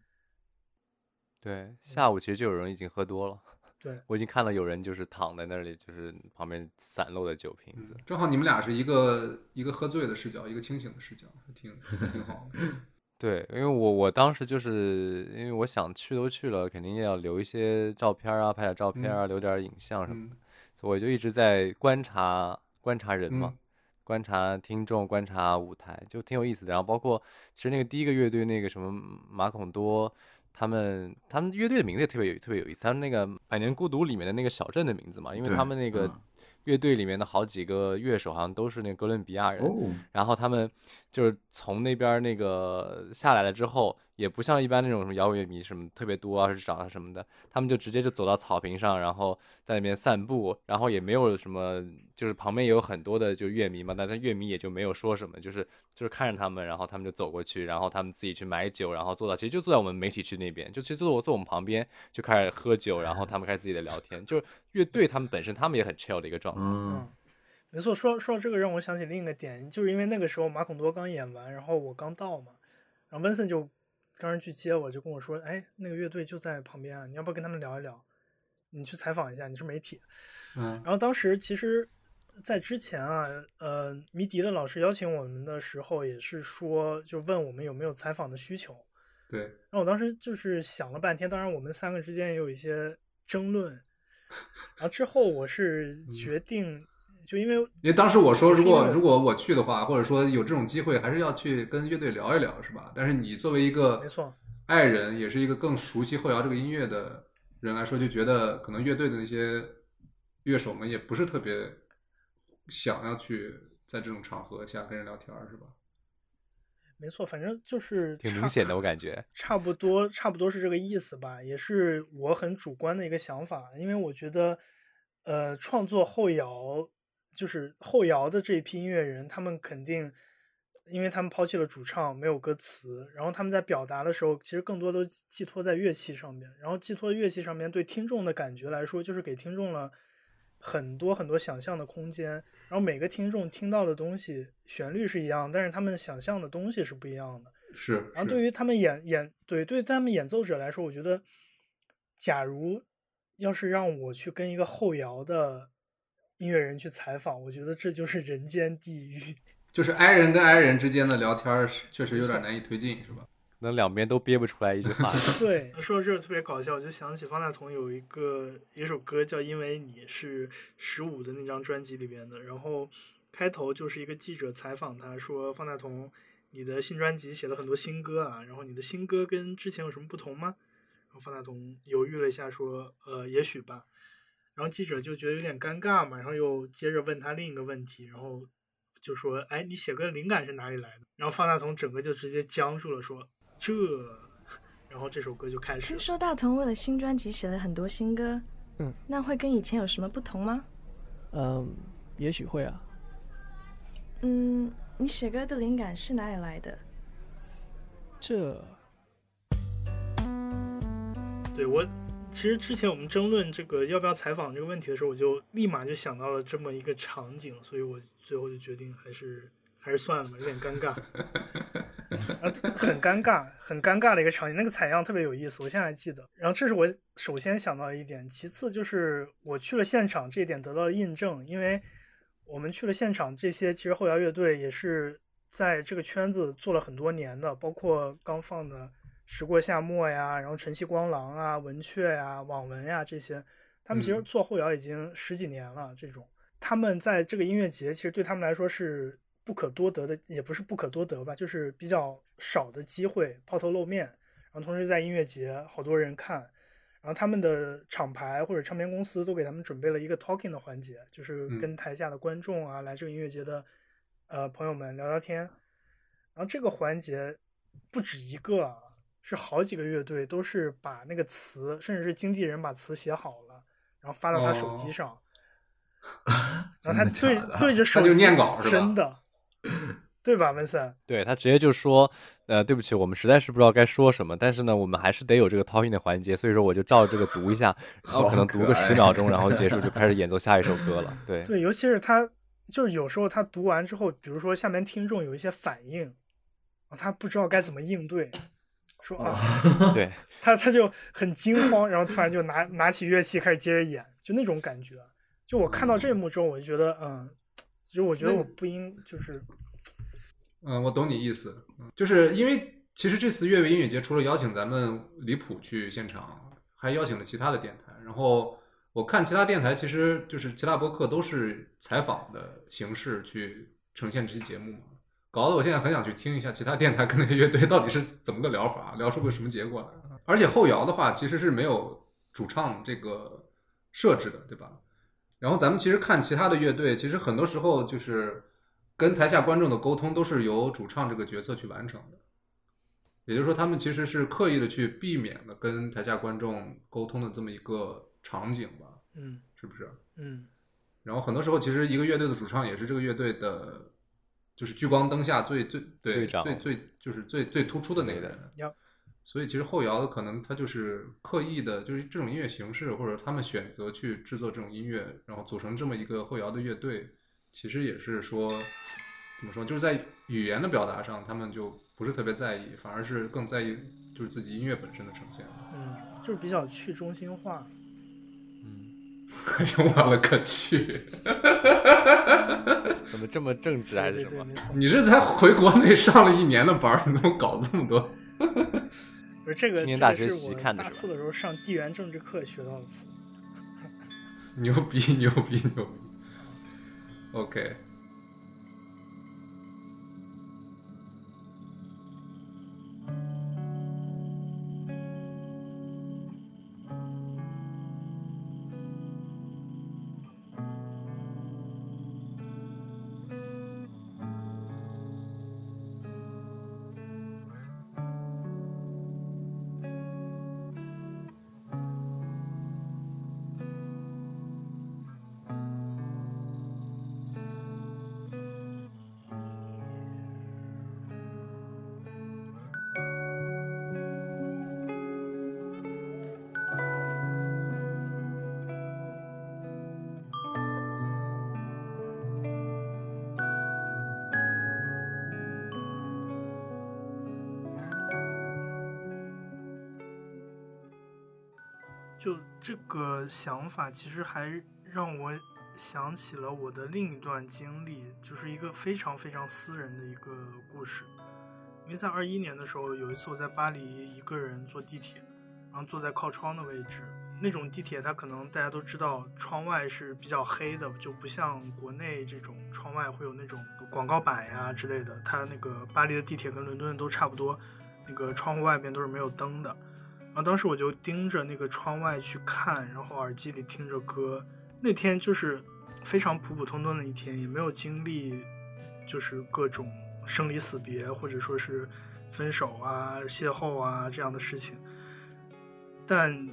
对，下午其实就有人已经喝多了，对，我已经看到有人就是躺在那里，就是旁边散落的酒瓶子。嗯正好你们俩是一个一个喝醉的视角，一个清醒的视角，还挺挺好的。对，因为我我当时就是因为我想去都去了，肯定也要留一些照片啊，拍点照片儿啊，留点影像什么的，嗯所以我就一直在观察观察人嘛，嗯观察听众，观察舞台，就挺有意思的。然后包括其实那个第一个乐队那个什么马孔多，他们他们乐队的名字也特别有特别有意思，他们那个《百年孤独》里面的那个小镇的名字嘛，因为他们那个嗯乐队里面的好几个乐手好像都是那个哥伦比亚人，哦，然后他们就是从那边那个下来了之后，也不像一般那种什么摇滚乐迷什么特别多啊，是找他什么的，他们就直接就走到草坪上，然后在那边散步，然后也没有什么，就是旁边也有很多的就乐迷嘛，但他乐迷也就没有说什么，就是就是看着他们，然后他们就走过去，然后他们自己去买酒，然后坐到其实就坐在我们媒体区那边，就其实坐我坐我们旁边就开始喝酒，然后他们开始自己的聊天，就是乐队他们本身他们也很 chill 的一个状态。嗯嗯，没错，说说到这个，让我想起另一个点，就是因为那个时候马孔多刚演完，然后我刚到嘛，然后温森就刚上去接我，就跟我说，哎，那个乐队就在旁边啊，你要不要跟他们聊一聊？你去采访一下，你是媒体。嗯然后当时其实，在之前啊，呃，迷笛的老师邀请我们的时候，也是说，就问我们有没有采访的需求。对，然后我当时就是想了半天，当然我们三个之间也有一些争论。然后之后我是决定，就因为因为当时我说，如果如果我去的话，或者说有这种机会，还是要去跟乐队聊一聊，是吧？但是你作为一个没错爱人，也是一个更熟悉后摇这个音乐的人来说，就觉得可能乐队的那些乐手们也不是特别想要去在这种场合下跟人聊天，是吧？没错，反正就是挺明显的，我感觉。差不多差不多是这个意思吧，也是我很主观的一个想法，因为我觉得，呃，创作后摇就是后摇的这一批音乐人，他们肯定，因为他们抛弃了主唱，没有歌词，然后他们在表达的时候，其实更多都寄托在乐器上面，然后寄托乐器上面对听众的感觉来说，就是给听众了很多很多想象的空间，然后每个听众听到的东西旋律是一样，但是他们想象的东西是不一样的。是。然后对于他们演演对对他们演奏者来说，我觉得，假如要是让我去跟一个后摇的音乐人去采访，我觉得这就是人间地狱。就是爱人跟爱人之间的聊天是确实有点难以推进，是吧？可能两边都憋不出来一句话。对，说到这儿特别搞笑，我就想起方大同有一个有一首歌叫《因为你》，是十五的那张专辑里边的。然后开头就是一个记者采访他说：“方大同，你的新专辑写了很多新歌啊，然后你的新歌跟之前有什么不同吗？”然后方大同犹豫了一下说：“呃，也许吧。”然后记者就觉得有点尴尬嘛，然后又接着问他另一个问题，然后就说：“哎，你写歌的灵感是哪里来的？”然后方大同整个就直接僵住了，说：“这。”然后这首歌就开始。听说大同为了新专辑写了很多新歌，嗯，那会跟以前有什么不同吗？嗯，也许会啊。嗯，你写歌的灵感是哪里来的？这对我，其实之前我们争论这个要不要采访这个问题的时候，我就立马就想到了这么一个场景，所以我最后就决定还是还是算了吧，有点尴尬。啊，很尴尬，很尴尬的一个场景。那个采样特别有意思，我现在还记得。然后这是我首先想到的一点，其次就是我去了现场，这一点得到了印证，因为我们去了现场，这些其实后摇乐队也是在这个圈子做了很多年的，包括刚放的《时过夏末》呀，然后晨曦光廊啊、文雀呀、网文呀这些，他们其实嗯做后摇已经十几年了，这种他们在这个音乐节，其实对他们来说是不可多得的，也不是不可多得吧，就是比较少的机会抛头露面。然后同时在音乐节，好多人看，然后他们的厂牌或者唱片公司都给他们准备了一个 talking 的环节，就是嗯跟台下的观众啊，来这个音乐节的呃朋友们聊聊天。然后这个环节不止一个啊，是好几个乐队都是把那个词，甚至是经纪人把词写好了，然后发到他手机哦上，然后他对对着手机就念稿是吧真的，对吧，文森？对他直接就说，呃，对不起，我们实在是不知道该说什么，但是呢，我们还是得有这个 talking 的环节，所以说我就照着这个读一下，然后可能读个十秒钟，然后结束就开始演奏下一首歌了。对，对，尤其是他，就是有时候他读完之后，比如说下面听众有一些反应，啊他不知道该怎么应对，说啊，对，他他就很惊慌，然后突然就拿 拿起乐器开始接着演，就那种感觉。就我看到这一幕之后，我就觉得，嗯，其实我觉得我不应就是，嗯，我懂你意思，嗯就是因为其实这次乐为音乐节除了邀请咱们离谱去现场，还邀请了其他的电台。然后我看其他电台，其实就是其他播客都是采访的形式去呈现这期节目嘛，搞得我现在很想去听一下其他电台跟那些乐队到底是怎么个聊法，聊出个什么结果来。而且后摇的话，其实是没有主唱这个设置的，对吧？然后咱们其实看其他的乐队，其实很多时候就是跟台下观众的沟通都是由主唱这个角色去完成的。也就是说，他们其实是刻意的去避免了跟台下观众沟通的这么一个场景吧，嗯是不是？嗯然后很多时候，其实一个乐队的主唱也是这个乐队的，就是聚光灯下最最对最最就是最最突出的那个人。所以其实后摇的可能他就是刻意的，就是这种音乐形式，或者他们选择去制作这种音乐，然后组成这么一个后摇的乐队，其实也是说怎么说，就是在语言的表达上，他们就不是特别在意，反而是更在意就是自己音乐本身的呈现。嗯，就是比较去中心化。嗯，哎呦我了个去！怎么这么正直还是什么？你这才回国内上了一年的班，你怎么搞这么多？不是这个，青年大学这个是我习看的大四的时候上地缘政治课学到的词。牛逼牛逼牛逼！OK，个想法，其实还让我想起了我的另一段经历，就是一个非常非常私人的一个故事。因为在二一年的时候，有一次我在巴黎一个人坐地铁，然后坐在靠窗的位置。那种地铁它可能大家都知道，窗外是比较黑的，就不像国内这种窗外会有那种广告板呀之类的。它那个巴黎的地铁跟伦敦都差不多，那个窗户外边都是没有灯的。然后当时我就盯着那个窗外去看，然后耳机里听着歌。那天就是非常普普通通的一天，也没有经历就是各种生离死别，或者说是分手啊、邂逅啊这样的事情。但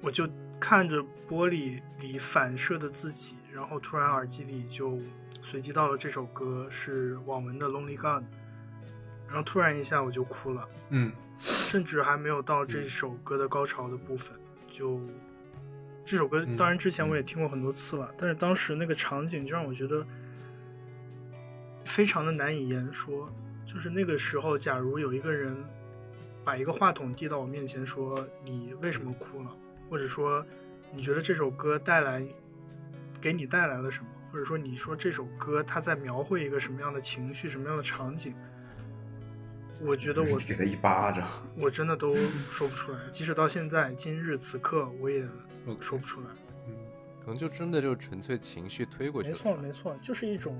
我就看着玻璃里反射的自己，然后突然耳机里就随机到了这首歌，是网文的《Lonely God》，然后突然一下我就哭了。嗯。甚至还没有到这首歌的高潮的部分，就这首歌嗯当然之前我也听过很多次了，但是当时那个场景就让我觉得非常的难以言说。就是那个时候，假如有一个人把一个话筒递到我面前，说你为什么哭了，或者说你觉得这首歌带来给你带来了什么，或者说你说这首歌它在描绘一个什么样的情绪、什么样的场景，我觉得我给他一巴掌，我真的都说不出来，即使到现在今日此刻，我也说不出来。可能就真的就纯粹情绪推过去。没错，没错，就是一种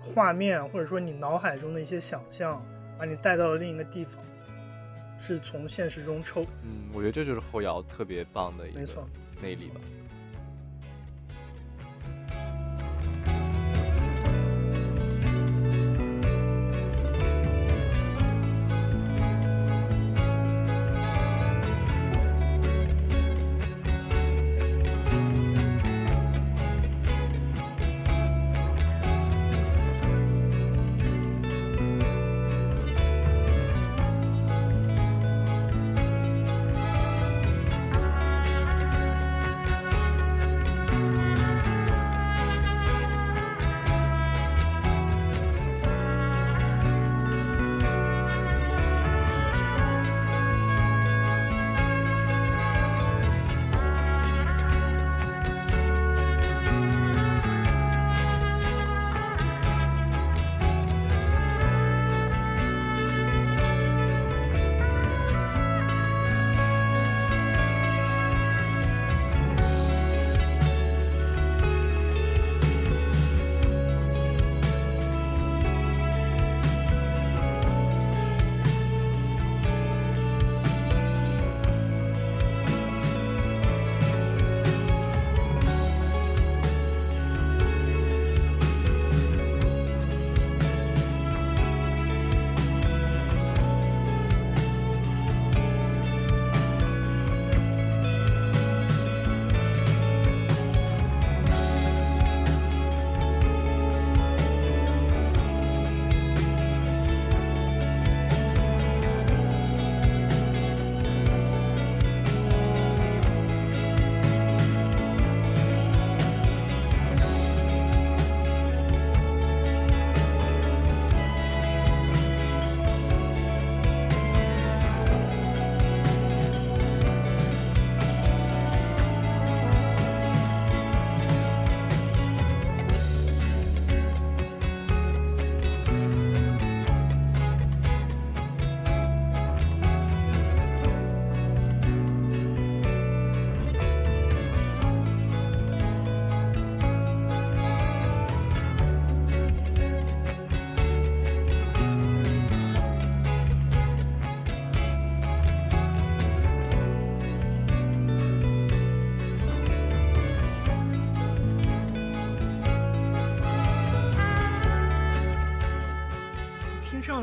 画面，或者说你脑海中的一些想象，把你带到了另一个地方，是从现实中抽。嗯，我觉得这就是后摇特别棒的一个没错魅力吧。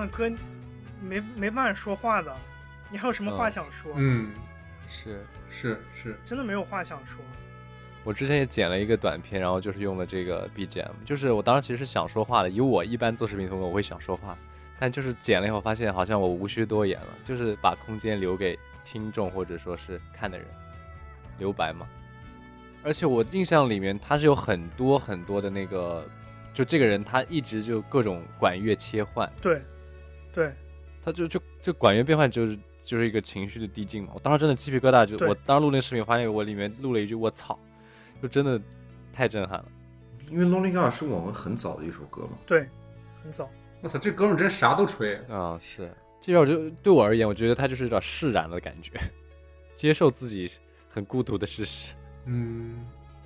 样的歌，没没办法说话的，你还有什么话嗯。想说？嗯，是。是是，真的没有话想说。我之前也剪了一个短片，然后就是用了这个 BGM，就是我当时其实是想说话的，以我一般做视频风格，我会想说话，但就是剪了以后发现好像我无需多言了，就是把空间留给听众或者说是看的人，留白嘛。而且我印象里面他是有很多很多的那个，就这个人他一直就各种管乐切换，对，对，他就就就管乐变换就是就是一个情绪的递进嘛。我当时真的鸡皮疙瘩就，对我当时录那个视频，发现我里面录了一句“我操”，就真的太震撼了。因为《Lonely Girl》是我们很早的一首歌嘛，对，很早。我操，这哥们真啥都吹。啊、是，这首就对我而言，我觉得他就是有点释然的感觉，接受自己很孤独的事实。嗯，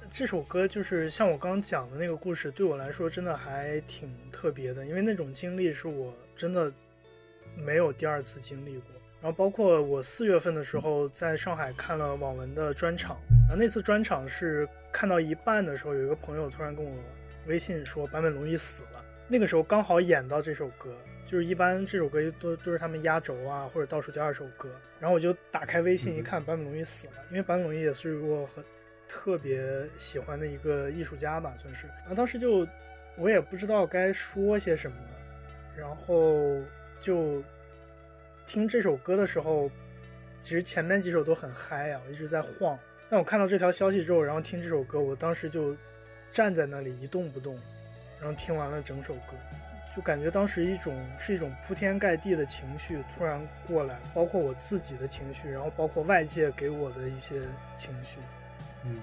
这首歌就是像我刚讲的那个故事，对我来说真的还挺特别的，因为那种经历是我真的没有第二次经历过。然后包括我四月份的时候在上海看了网文的专场，然后那次专场是看到一半的时候，有一个朋友突然跟我微信说坂本龙一死了，那个时候刚好演到这首歌，就是一般这首歌都都是他们压轴啊或者倒数第二首歌，然后我就打开微信一看，坂本龙一死了，因为坂本龙一也是我很特别喜欢的一个艺术家吧，算是。然后当时就我也不知道该说些什么，然后就听这首歌的时候，其实前面几首都很嗨啊，我一直在晃。但我看到这条消息之后，然后听这首歌，我当时就站在那里一动不动，然后听完了整首歌，就感觉当时一种是一种铺天盖地的情绪突然过来，包括我自己的情绪，然后包括外界给我的一些情绪。嗯，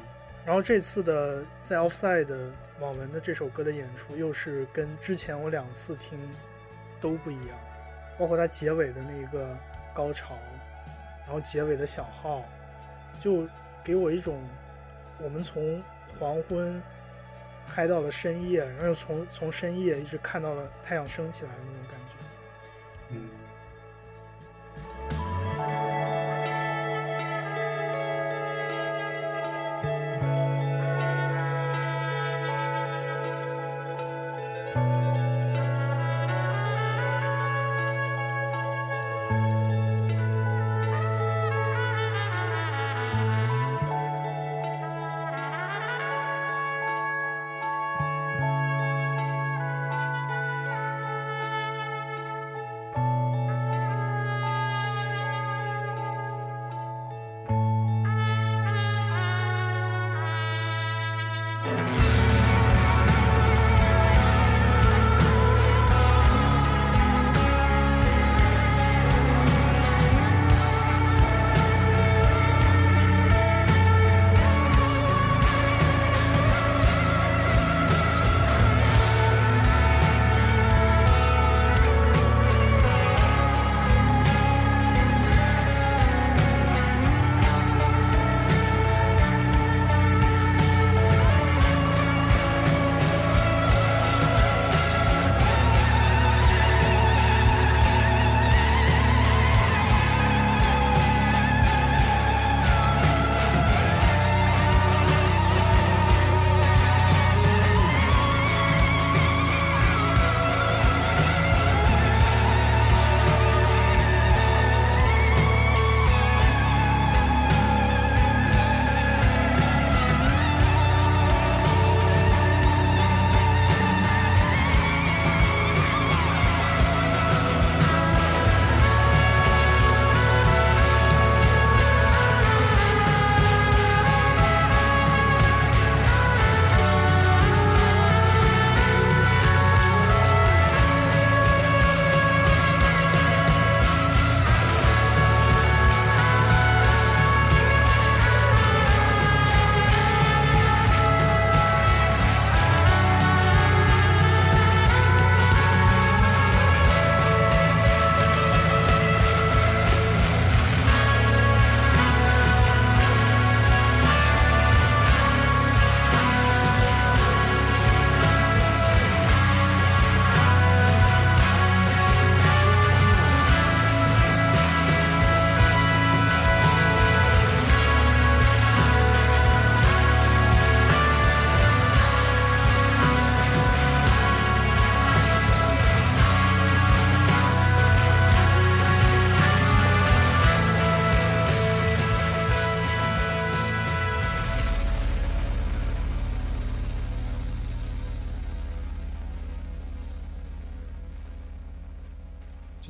然后这次的在 Offside 的网文的这首歌的演出，又是跟之前我两次听都不一样，包括它结尾的那个高潮，然后结尾的小号，就给我一种我们从黄昏嗨到了深夜，然后又从从深夜一直看到了太阳升起来的那种感觉。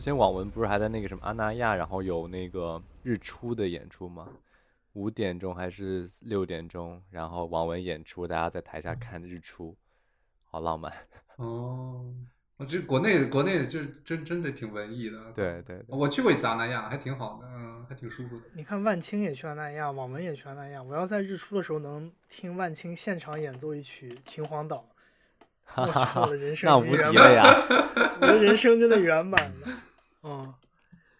前网文不是还在那个什么阿那亚，然后有那个日出的演出吗？五点钟还是六点钟，然后网文演出，大家在台下看日出，好浪漫。哦，我这国内国内就真真的挺文艺的。对对对，我去过一次阿那亚，还挺好的，嗯，还挺舒服的。你看万青也去阿那亚，网文也去阿那亚。我要在日出的时候能听万青现场演奏一曲《秦皇岛 》，哈哈哈，我的人生那无敌了呀！我的人生真的圆满了。嗯，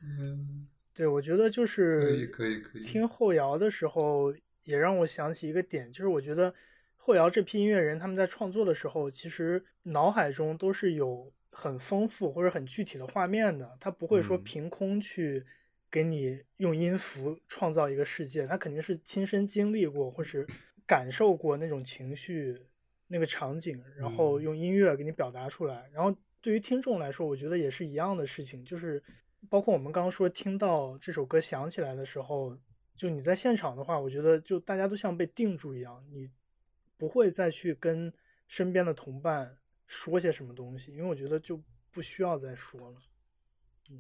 嗯，对，我觉得就是可以是可以可以。听后摇的时候，也让我想起一个点，就是我觉得后摇这批音乐人他们在创作的时候，其实脑海中都是有很丰富或者很具体的画面的，他不会说嗯凭空去给你用音符创造一个世界，他肯定是亲身经历过或是感受过那种情绪、那个场景，然后嗯用音乐给你表达出来。然后对于听众来说，我觉得也是一样的事情，就是包括我们刚刚说听到这首歌响起来的时候，就你在现场的话，我觉得就大家都像被定住一样，你不会再去跟身边的同伴说些什么东西，因为我觉得就不需要再说了。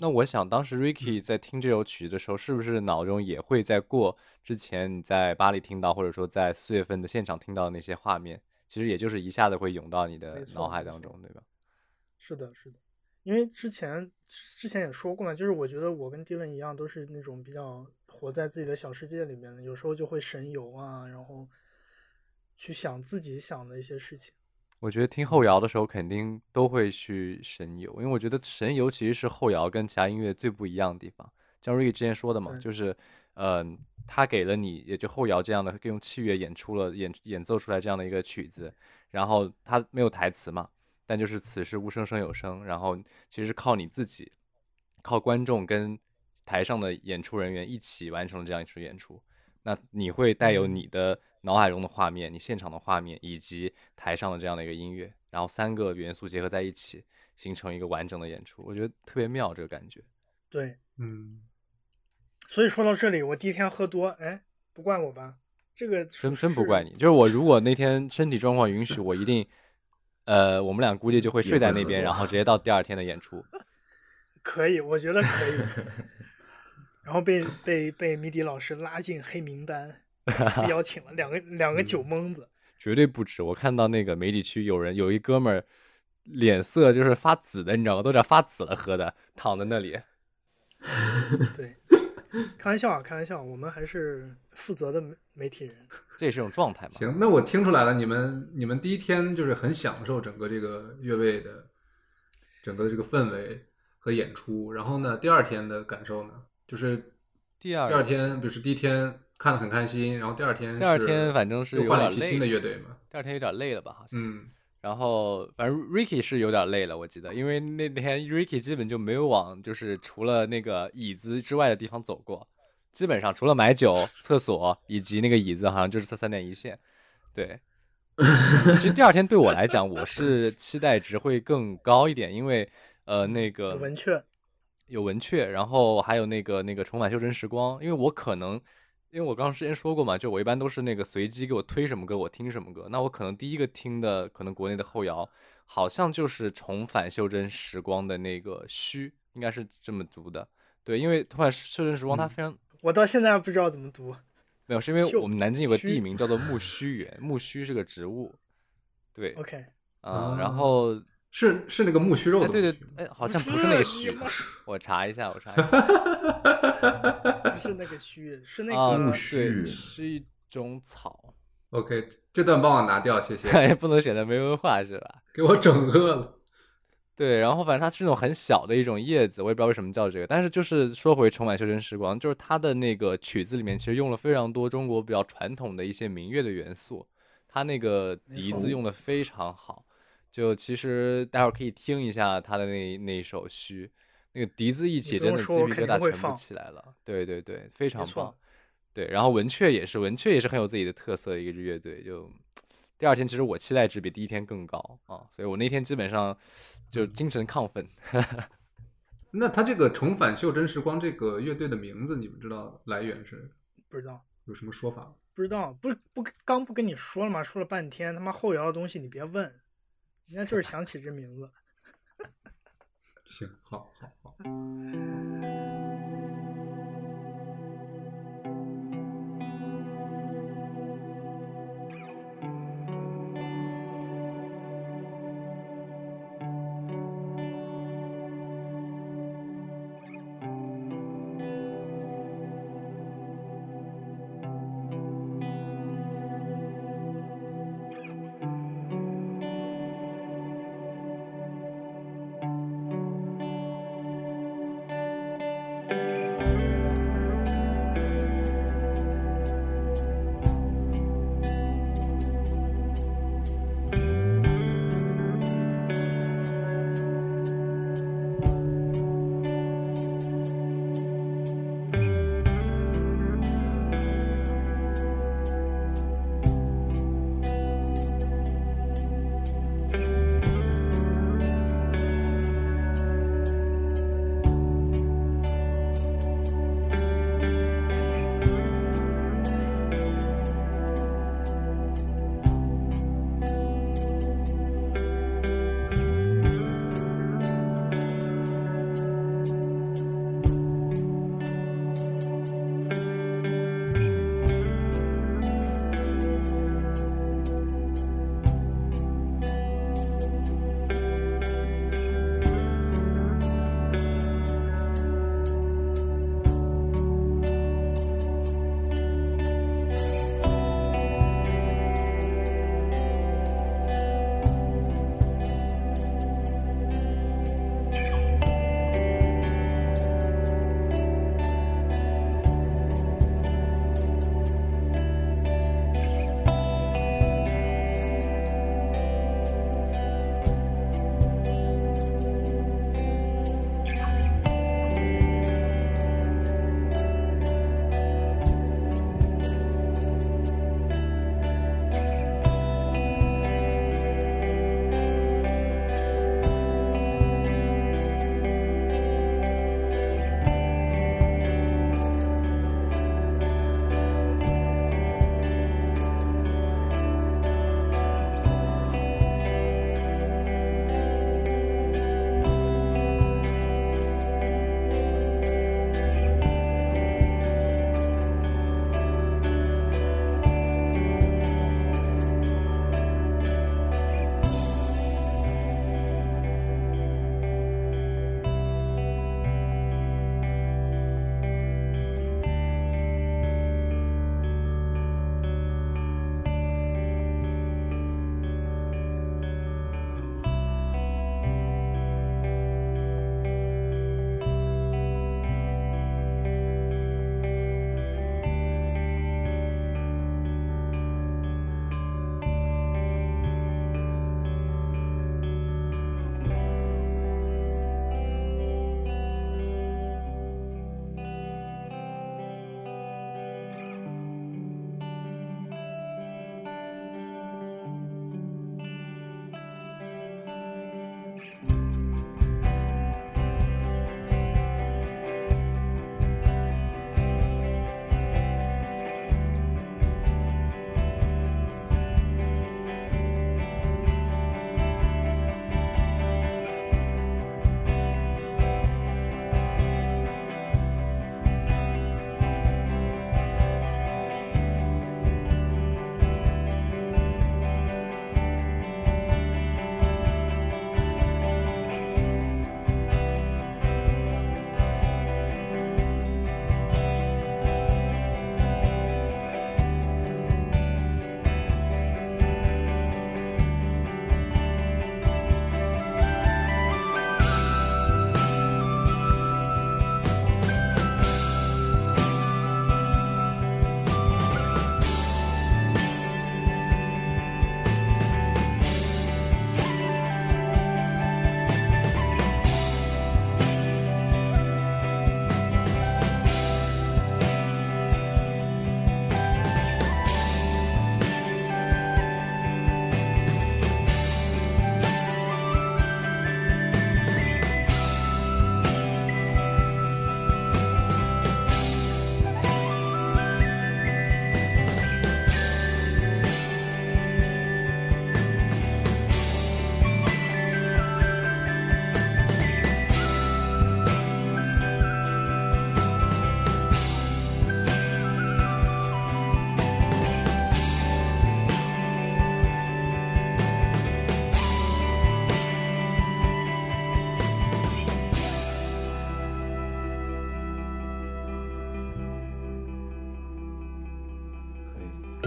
那我想，当时嗯 Ricky 在听这首曲的时候，是不是脑中也会在过之前你在巴黎听到，或者说在四月份的现场听到的那些画面？其实也就是一下子会涌到你的脑海当中，对吧？是的，是的，因为之前之前也说过嘛，就是我觉得我跟 Dylan 一样，都是那种比较活在自己的小世界里面的，有时候就会神游啊，然后去想自己想的一些事情。我觉得听后摇的时候，肯定都会去神游，因为我觉得神游其实是后摇跟其他音乐最不一样的地方。像 Ricky 之前说的嘛，就是嗯、他给了你也就后摇这样的用器乐演出了演演奏出来这样的一个曲子，然后他没有台词嘛，但就是此时无声胜有声，然后其实是靠你自己，靠观众跟台上的演出人员一起完成了这样一出演出。那你会带有你的脑海中的画面、你现场的画面以及台上的这样的一个音乐，然后三个元素结合在一起，形成一个完整的演出，我觉得特别妙这个感觉。对，嗯，所以说到这里，我第一天喝多，哎，不怪我吧？这个真真不怪你，就是我如果那天身体状况允许，我一定，呃，我们俩估计就会睡在那边，然后直接到第二天的演出。可以，我觉得可以。然后被被被迷笛老师拉进黑名单，被邀请了两个两个酒蒙子。绝对不止。我看到那个媒体区有人有一哥们儿脸色就是发紫的，你知道吗？都有点发紫了，喝的躺在那里。对，开玩笑啊，开玩笑，我们还是负责的媒媒体人。这也是一种状态嘛。行，那我听出来了，你们你们第一天就是很享受整个这个乐队的整个的这个氛围和演出，然后呢，第二天的感受呢，就是第二第二天，比如说第一天看得很开心，然后第二天第二天反正是换了一批新的乐队嘛，第二天有点累了吧？好像。嗯，然后反正 Ricky 是有点累了，我记得，因为那天 Ricky 基本就没有往就是除了那个椅子之外的地方走过，基本上除了买酒、厕所以及那个椅子，好像就是这三点一线。对，其实第二天对我来讲，我是期待值会更高一点，因为呃那个有文雀，有文雀，然后还有那个那个重返修真时光，因为我可能，因为我刚刚之前说过嘛，就我一般都是那个随机给我推什么歌，我听什么歌。那我可能第一个听的，可能国内的后摇，好像就是重返袖珍时光的那个虚，应该是这么读的。对，因为重返袖珍时光它嗯非常、我到现在还不知道怎么读。没有，是因为我们南京有个地名叫做木须园，木须是个植物。对，OK，啊、然哦后是是那个木须肉哎，的对对哎，好像不是那个须 我查一下，我查一下。不是那个须，是那啊，个、木对，须是一种草，OK，这段帮我拿掉，谢谢，也 不能显得没文化是吧？给我整饿了。对，然后反正它是那种很小的一种叶子，我也不知道为什么叫这个。但是就是说回《重返修真时光》，就是它的那个曲子里面其实用了非常多中国比较传统的一些民乐的元素，它那个笛子用的非常好。就其实待会儿可以听一下他的那那一首虚，那个笛子一起真的鸡皮说我肯疙瘩全部定会放起来了。对对对，非常棒。对，然后文雀也是，文雀也是很有自己的特色的一个支乐队。就第二天，其实我期待值比第一天更高啊，所以我那天基本上就精神亢奋。那他这个重返袖珍时光这个乐队的名字，你们知道来源是不知道，有什么说法？不知道，不不刚不跟你说了吗？说了半天，他妈后摇的东西你别问，人家就是想起这名字。行，好，好，好。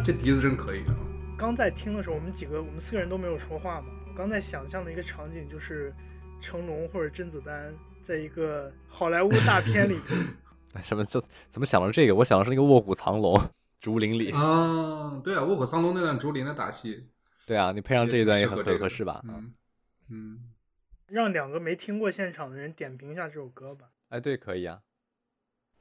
这笛子真可以啊！刚在听的时候，我们几个我们四个人都没有说话嘛。我刚在想象的一个场景就是成龙或者甄子丹在一个好莱坞大片里，哎什么这怎么想到这个？我想的是那个《卧虎藏龙》，竹林里。啊，对啊，卧虎藏龙那段竹林的打戏，对啊，你配上这一段也很也挺适合这个很合适吧？嗯嗯，让两个没听过现场的人点评一下这首歌吧。哎，对，可以啊。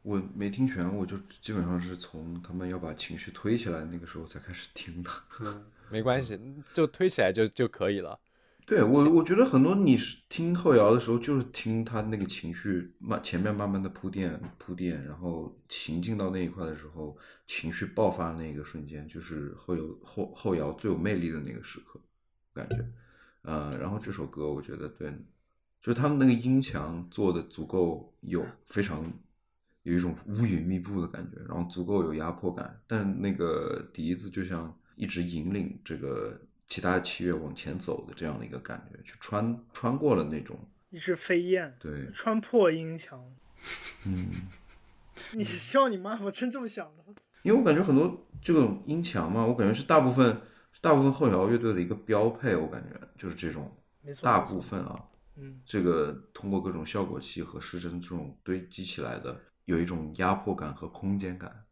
我没听全，我就基本上是从他们要把情绪推起来那个时候才开始听的。嗯没关系，就推起来就就可以了。对我，我觉得很多你是听后摇的时候，就是听他那个情绪慢，前面慢慢的铺垫铺垫，然后行进到那一块的时候，情绪爆发的那个瞬间，就是后有后后摇最有魅力的那个时刻，感觉。呃，然后这首歌我觉得对，就是他们那个音墙做的足够有非常有一种乌云密布的感觉，然后足够有压迫感，但那个笛子就像一直引领这个其他的器乐往前走的这样的一个感觉，去穿穿过了那种。一只飞燕对，穿破音墙，嗯，你希望你妈我真这么想的？因为我感觉很多这种音墙嘛，我感觉是大部分大部分后摇乐队的一个标配，我感觉就是这种没错，大部分啊，嗯，这个通过各种效果器和失真这种堆积起来的，有一种压迫感和空间感。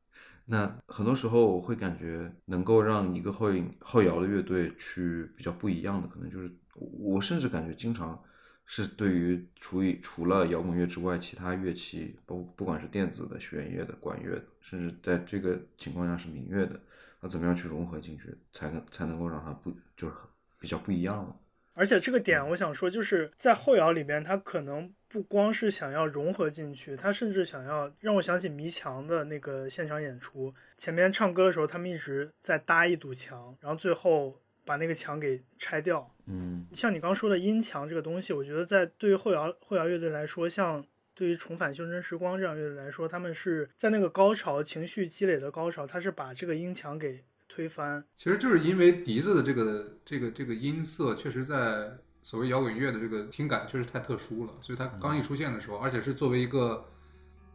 那很多时候我会感觉能够让一个后后摇的乐队去比较不一样的，可能就是我甚至感觉经常是对于除以除了摇滚乐之外，其他乐器，不不管是电子的、弦乐的、管乐的，甚至在这个情况下是民乐的，那怎么样去融合进去，才能才能够让它不就是比较不一样了。而且这个点，我想说，就是在后摇里边，他可能不光是想要融合进去，他甚至想要让我想起迷墙的那个现场演出。前面唱歌的时候，他们一直在搭一堵墙，然后最后把那个墙给拆掉。嗯像你刚说的音墙这个东西，我觉得在对于后摇后摇乐队来说，像对于重返修真时光这样乐队来说，他们是在那个高潮情绪积累的高潮，他是把这个音墙给推翻。其实就是因为笛子的这个这个这个音色，确实在所谓摇滚乐的这个听感确实太特殊了，所以它刚一出现的时候，而且是作为一个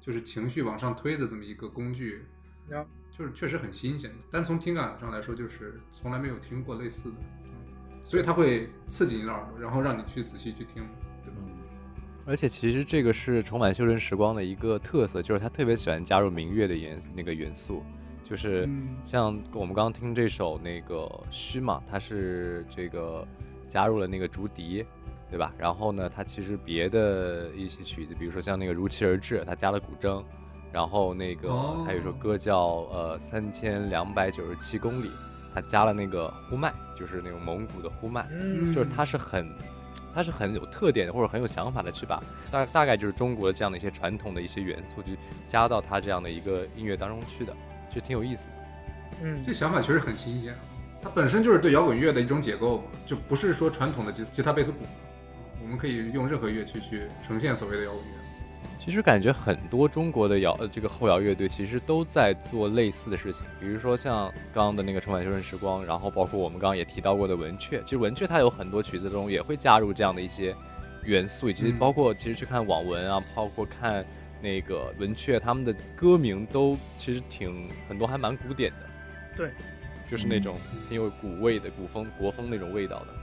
就是情绪往上推的这么一个工具，呀就是确实很新鲜。单从听感上来说，就是从来没有听过类似的，嗯所以它会刺激你的耳朵，然后让你去仔细去听，对吧？而且其实这个是重返修真时光的一个特色，就是他特别喜欢加入民乐的元那个元素，就是嗯。像我们刚刚听这首那个虚嘛，它是这个加入了那个竹笛，对吧？然后呢，它其实别的一些曲子，比如说像那个如期而至，它加了古筝，然后那个哦它有首歌叫呃三千两百九十七公里，它加了那个呼麦，就是那种蒙古的呼麦，嗯，就是它是很，它是很有特点的，或者很有想法的去把大大概就是中国的这样的一些传统的一些元素，去加到它这样的一个音乐当中去的，就挺有意思的。嗯这，想法确实很新鲜。它本身就是对摇滚乐的一种解构，就不是说传统的吉吉他、贝斯、鼓，我们可以用任何乐器去呈现所谓的摇滚乐。其实感觉很多中国的摇呃这个后摇乐队其实都在做类似的事情，比如说像刚刚的那个《重返修真时光》，然后包括我们刚刚也提到过的文雀，其实文雀它有很多曲子中也会加入这样的一些元素，以及嗯包括其实去看网文啊，包括看那个文雀他们的歌名都其实挺很多还蛮古典的，对，就是那种很有古味的古风国风那种味道的。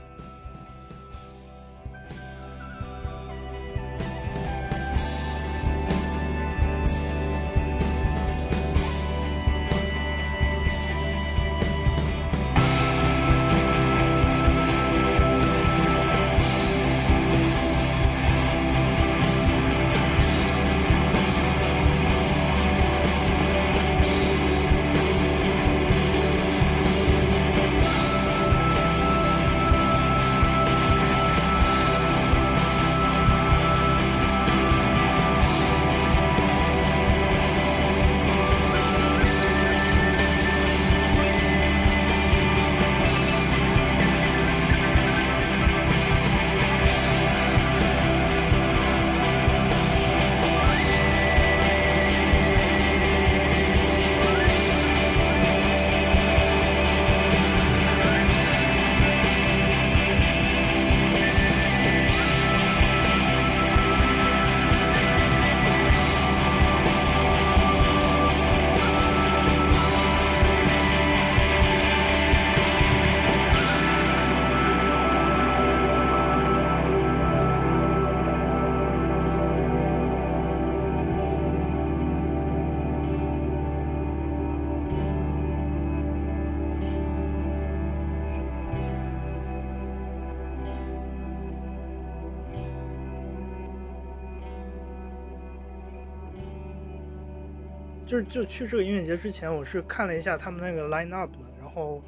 就是就去这个音乐节之前，我是看了一下他们那个 line up 的，然后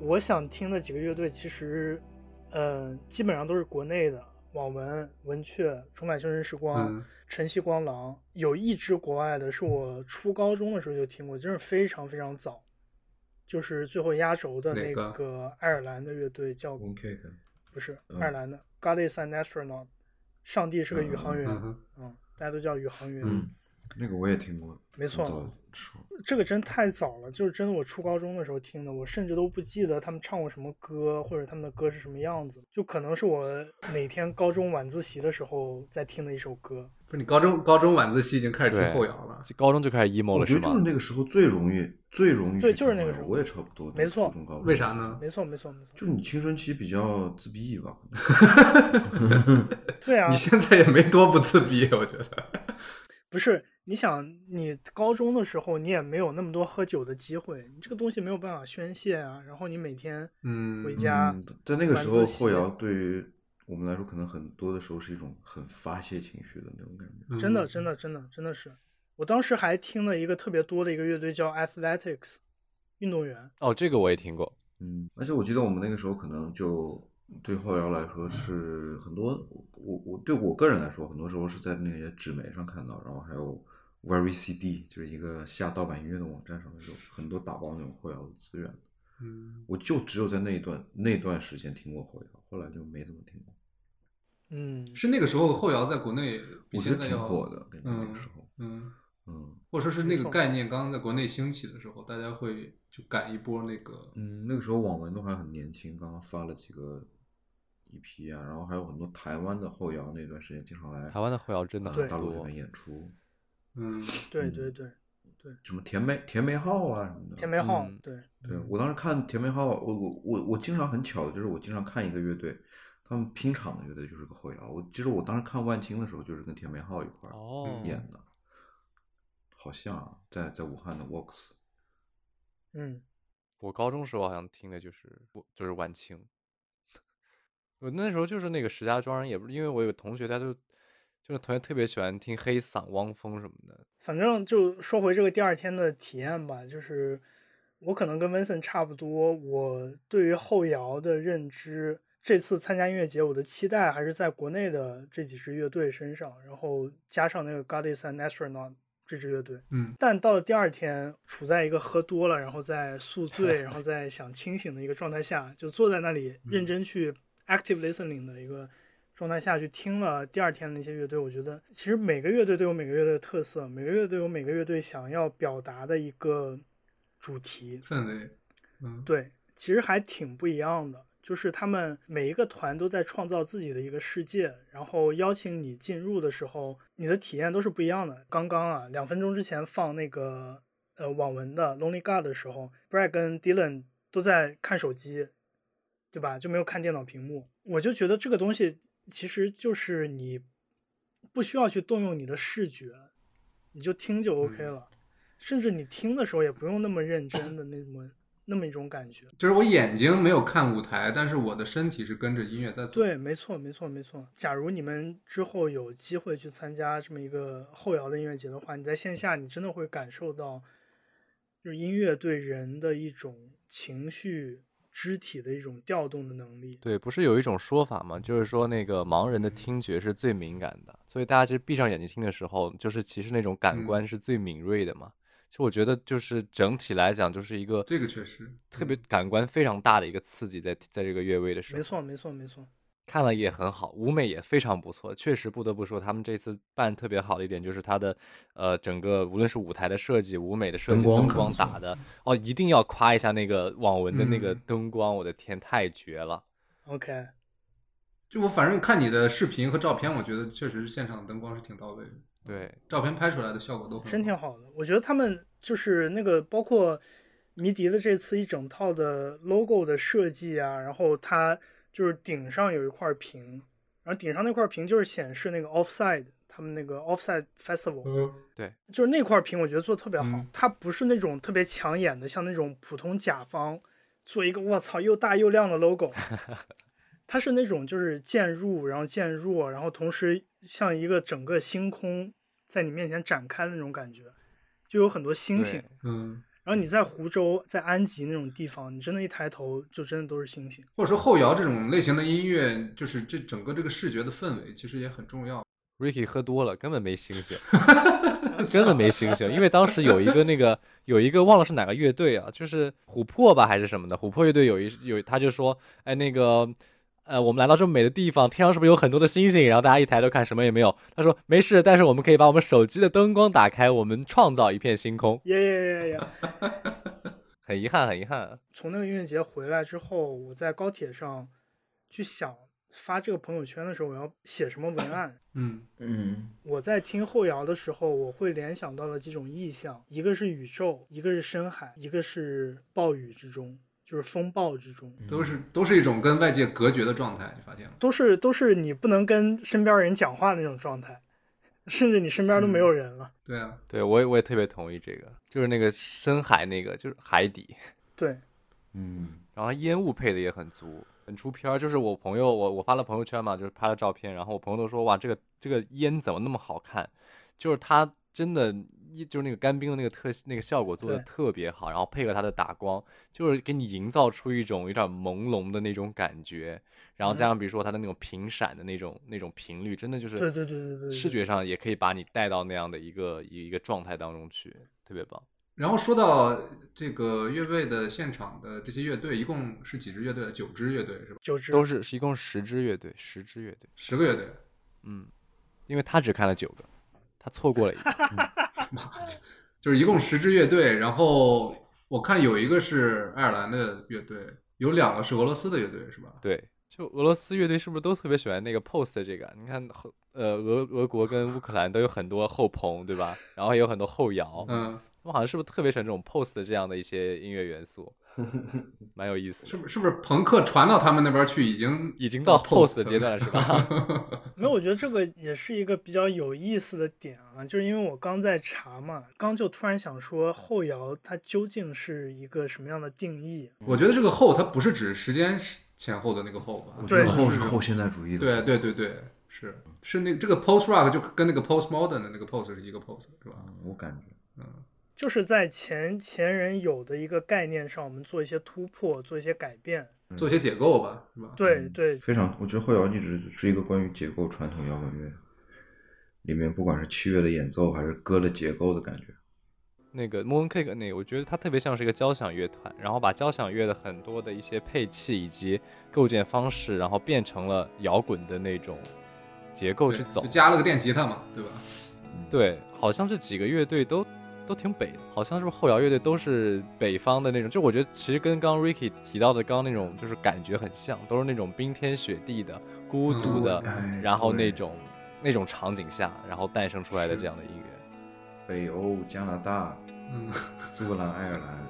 我想听的几个乐队，其实呃基本上都是国内的，网文、文雀、重返青春时光、嗯晨曦光廊，有一支国外的，是我初高中的时候就听过，真是非常非常早，就是最后压轴的那个？个爱尔兰的乐队叫不是嗯爱尔兰的 God is an astronaut，上帝是个宇航员，嗯大家都叫宇航员，嗯，那个我也听过，没错这个真太早了，就是真的我初高中的时候听的，我甚至都不记得他们唱过什么歌，或者他们的歌是什么样子，就可能是我哪天高中晚自习的时候在听的一首歌。不是你高中高中晚自习已经开始听后摇了，高中就开始 emo 了是我觉得就是？那个时候最容易最容易对就是那个时候我也差不多，没错中高中为啥呢？没错，没错，没错。就是你青春期比较自闭吧，对啊 你，现在也没多不自闭，我觉得。不是你想，你高中的时候你也没有那么多喝酒的机会，你这个东西没有办法宣泄啊。然后你每天嗯回家嗯，在那个时候后摇对于我们来说，可能很多的时候是一种很发泄情绪的那种感觉。真的，嗯真的，真的，真的是。我当时还听了一个特别多的一个乐队叫 Athletics，运动员。哦，这个我也听过。嗯，而且我记得我们那个时候可能就对后摇来说是很多，我我对我个人来说，很多时候是在那些纸媒上看到，然后还有 Very CD，就是一个下盗版音乐的网站上面有很多打包那种后摇的资源。嗯，我就只有在那一段那段时间听过后摇，后来就没怎么听过。嗯，是那个时候后摇在国内比我觉得现在要挺火的，那个时候，嗯，嗯或者说是那个概念刚刚在国内兴起的时候，大家会就赶一波那个，嗯，那个时候网文都还很年轻，刚刚发了几个 EP 啊，然后还有很多台湾的后摇，那段时间经常来台湾的后摇真的呃很多大陆这边，演出，嗯，对对对对，什么甜梅甜梅号啊什么的。甜梅号，嗯对，对我当时看甜梅号，我我我我经常很巧的就是我经常看一个乐队，他们拼场的乐队就是个后摇。我其实我当时看万青的时候，就是跟甜梅号一块儿哦，演的，好像啊在在武汉的 Works。嗯，我高中时候好像听的就是我就是晚清，我那时候就是那个石家庄人，也不是因为我有个同学，他就就是同学特别喜欢听黑嗓、汪峰什么的。反正就说回这个第二天的体验吧，就是我可能跟 Vincent 差不多，我对于后摇的认知，这次参加音乐节，我的期待还是在国内的这几支乐队身上，然后加上那个 God is an astronaut 这支乐队。嗯，但到了第二天，处在一个喝多了，然后在宿醉，然后在想清醒的一个状态下，就坐在那里认真去 active listening 的一个状态下去听了第二天的那些乐队，我觉得其实每个乐队都有每个乐队的特色，每个乐队有每个乐队想要表达的一个主题，氛围，嗯，对，其实还挺不一样的。就是他们每一个团都在创造自己的一个世界，然后邀请你进入的时候，你的体验都是不一样的。刚刚啊，两分钟之前放那个呃网文的《Lonely God》的时候，Brad 跟 Dylan 都在看手机，对吧？就没有看电脑屏幕。我就觉得这个东西其实就是你不需要去动用你的视觉，你就听就 OK 了。甚至你听的时候也不用那么认真的那么那么一种感觉。就是我眼睛没有看舞台，但是我的身体是跟着音乐在走。对，没错，没错，没错。假如你们之后有机会去参加这么一个后摇的音乐节的话，你在线下你真的会感受到，就是音乐对人的一种情绪、肢体的一种调动的能力。对，不是有一种说法吗？就是说那个盲人的听觉是最敏感的，所以大家其实闭上眼睛听的时候，就是其实那种感嗯官是最敏锐的嘛。其实我觉得就是整体来讲，就是一个这个确实特别感官非常大的一个刺激在，在这个越位的时候，没错，没错，没错。看了也很好，舞美也非常不错，确实不得不说，他们这次办特别好的一点就是它的呃整个无论是舞台的设计、舞美的设计、灯光打的哦，一定要夸一下那个网文的那个嗯。灯光，我的天，太绝了！OK，就我反正看你的视频和照片，我觉得确实是现场灯光是挺到位的，对，照片拍出来的效果都很真挺好的。我觉得他们就是那个包括迷笛的这次一整套的 logo 的设计啊，然后它就是顶上有一块屏，然后顶上那块屏就是显示那个 offside 他们那个 offside festival，嗯。就是那块屏，我觉得做的特别好。嗯。它不是那种特别抢眼的，像那种普通甲方做一个我操又大又亮的 logo，它是那种就是渐入，然后渐弱，然后同时像一个整个星空在你面前展开的那种感觉，就有很多星星。嗯，然后你在湖州、在安吉那种地方，你真的一抬头就真的都是星星。或者说后摇这种类型的音乐，就是这整个这个视觉的氛围，其实也很重要。Ricky 喝多了，根本没星星，根本没星星。因为当时有一个那个有一个忘了是哪个乐队啊，就是琥珀吧还是什么的，琥珀乐队有一有他就说，哎那个呃我们来到这么美的地方，天上是不是有很多的星星？然后大家一抬头看什么也没有。他说没事，但是我们可以把我们手机的灯光打开，我们创造一片星空。耶耶耶耶！很遗憾，很遗憾。从那个音乐节回来之后，我在高铁上去想发这个朋友圈的时候，我要写什么文案。嗯嗯我在听后摇的时候，我会联想到了几种意象，一个是宇宙，一个是深海，一个是暴雨之中，就是风暴之中，都是都是一种跟外界隔绝的状态，你发现吗？都是都是你不能跟身边人讲话那种状态，甚至你身边都没有人了。对啊，对我也我也特别同意这个，就是那个深海那个就是海底，对，嗯然后烟雾配的也很足，很出片儿。就是我朋友，我我发了朋友圈嘛，就是拍了照片，然后我朋友都说哇，这个这个烟怎么那么好看？就是它真的，一就是那个干冰的那个特那个效果做的特别好，然后配合它的打光，就是给你营造出一种有点朦胧的那种感觉，然后加上比如说它的那种频闪的那种那种频率，真的就是对对对对对对视觉上也可以把你带到那样的一个一个状态当中去，特别棒。然后说到这个乐队的现场的这些乐队，一共是几支乐队？九支乐队是吧？九支都是是一共十支乐队，十支乐队。十个乐队，嗯，因为他只看了九个，他错过了一个。就是一共十支乐队。然后我看有一个是爱尔兰的乐队，有两个是俄罗斯的乐队，是吧？对，就俄罗斯乐队是不是都特别喜欢那个 post 这个？你看后呃俄俄国跟乌克兰都有很多后棚，对吧？然后也有很多后摇，嗯，他们好像是不是特别喜欢这种 post 这样的一些音乐元素？蛮有意思的。是不是是不是朋克传到他们那边去已经已经到 post 的阶段了，是吧？没有，我觉得这个也是一个比较有意思的点啊，就是因为我刚在查嘛，刚就突然想说后摇它究竟是一个什么样的定义？我觉得这个后它不是指时间前后的那个后吧？对后是后现代主义的，对对对对，是是那这个 post rock 就跟那个 post modern 的那个 post 是一个 post 是吧？嗯，我感觉就是在前前人有的一个概念上，我们做一些突破，做一些改变。做一些解构吧，是吧？嗯对对，非常，我觉得后摇一直是一个关于解构传统摇滚乐里面，不管是器乐的演奏还是歌的结构的感觉。那个 Mooncake 那个，我觉得它特别像是一个交响乐团，然后把交响乐的很多的一些配器以及构建方式，然后变成了摇滚的那种结构去走就。加了个电吉他嘛，对吧？对，好像这几个乐队都都挺北的，好像是不是后摇乐队都是北方的那种？就我觉得其实跟刚刚 Ricky 提到的刚刚那种就是感觉很像，都是那种冰天雪地的、孤独的，哎然后那种那种场景下，然后诞生出来的这样的音乐。北欧、加拿大、嗯，苏格兰、爱尔兰、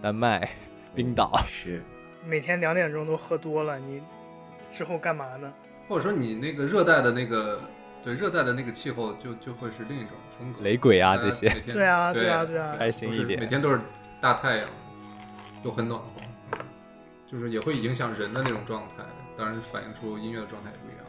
丹麦、冰岛，是 每天两点钟都喝多了，你之后干嘛呢？或者说你那个热带的那个，对热带的那个气候就就会是另一种风格。雷鬼啊这些对啊对对啊对啊开心一点每天都是大太阳，又很暖和，就是也会影响人的那种状态，当然反映出音乐的状态也不一样。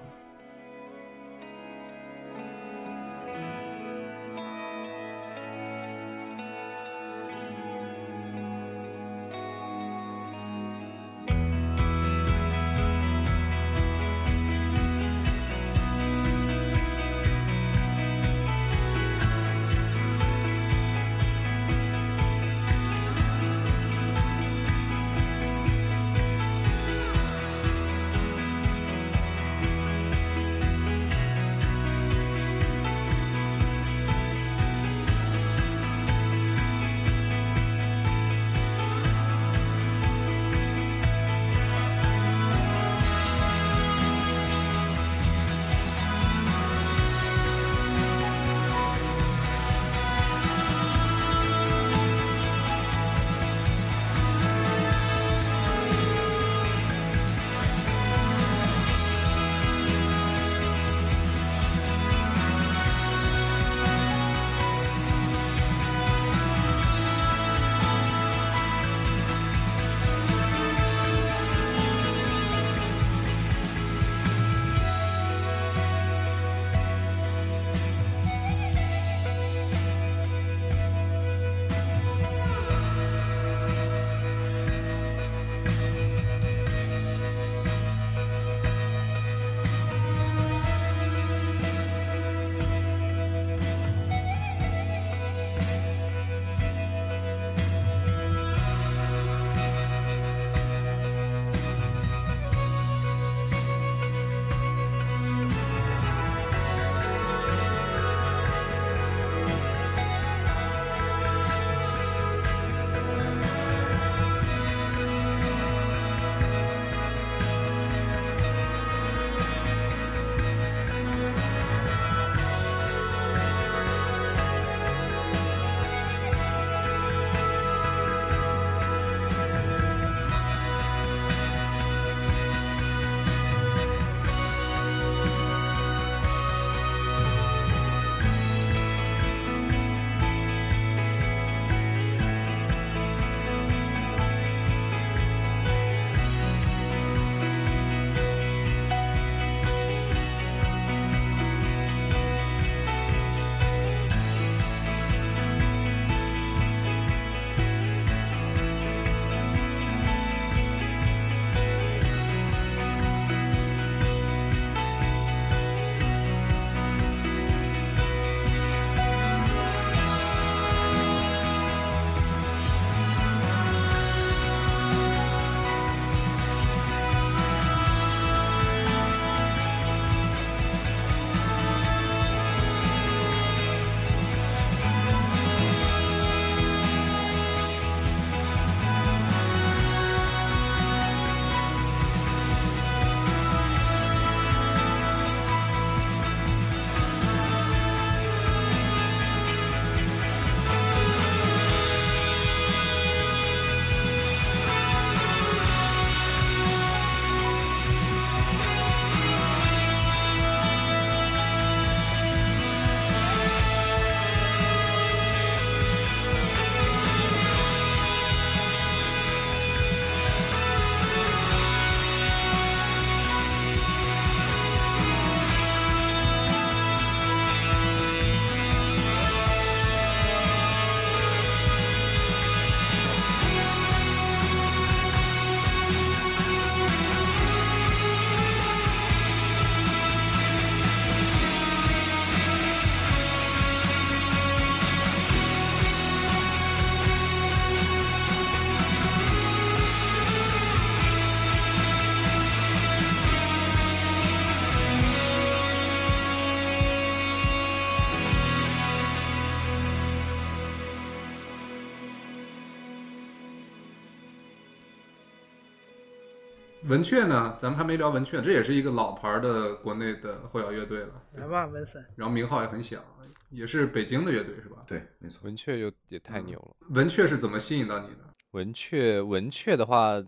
文雀呢，咱们还没聊文雀，这也是一个老牌的国内的后摇乐队了，来吧，文森。然后名号也很响，也是北京的乐队是吧？对，没错。文雀又也太牛了。文雀是怎么吸引到你的？文雀，文雀的话，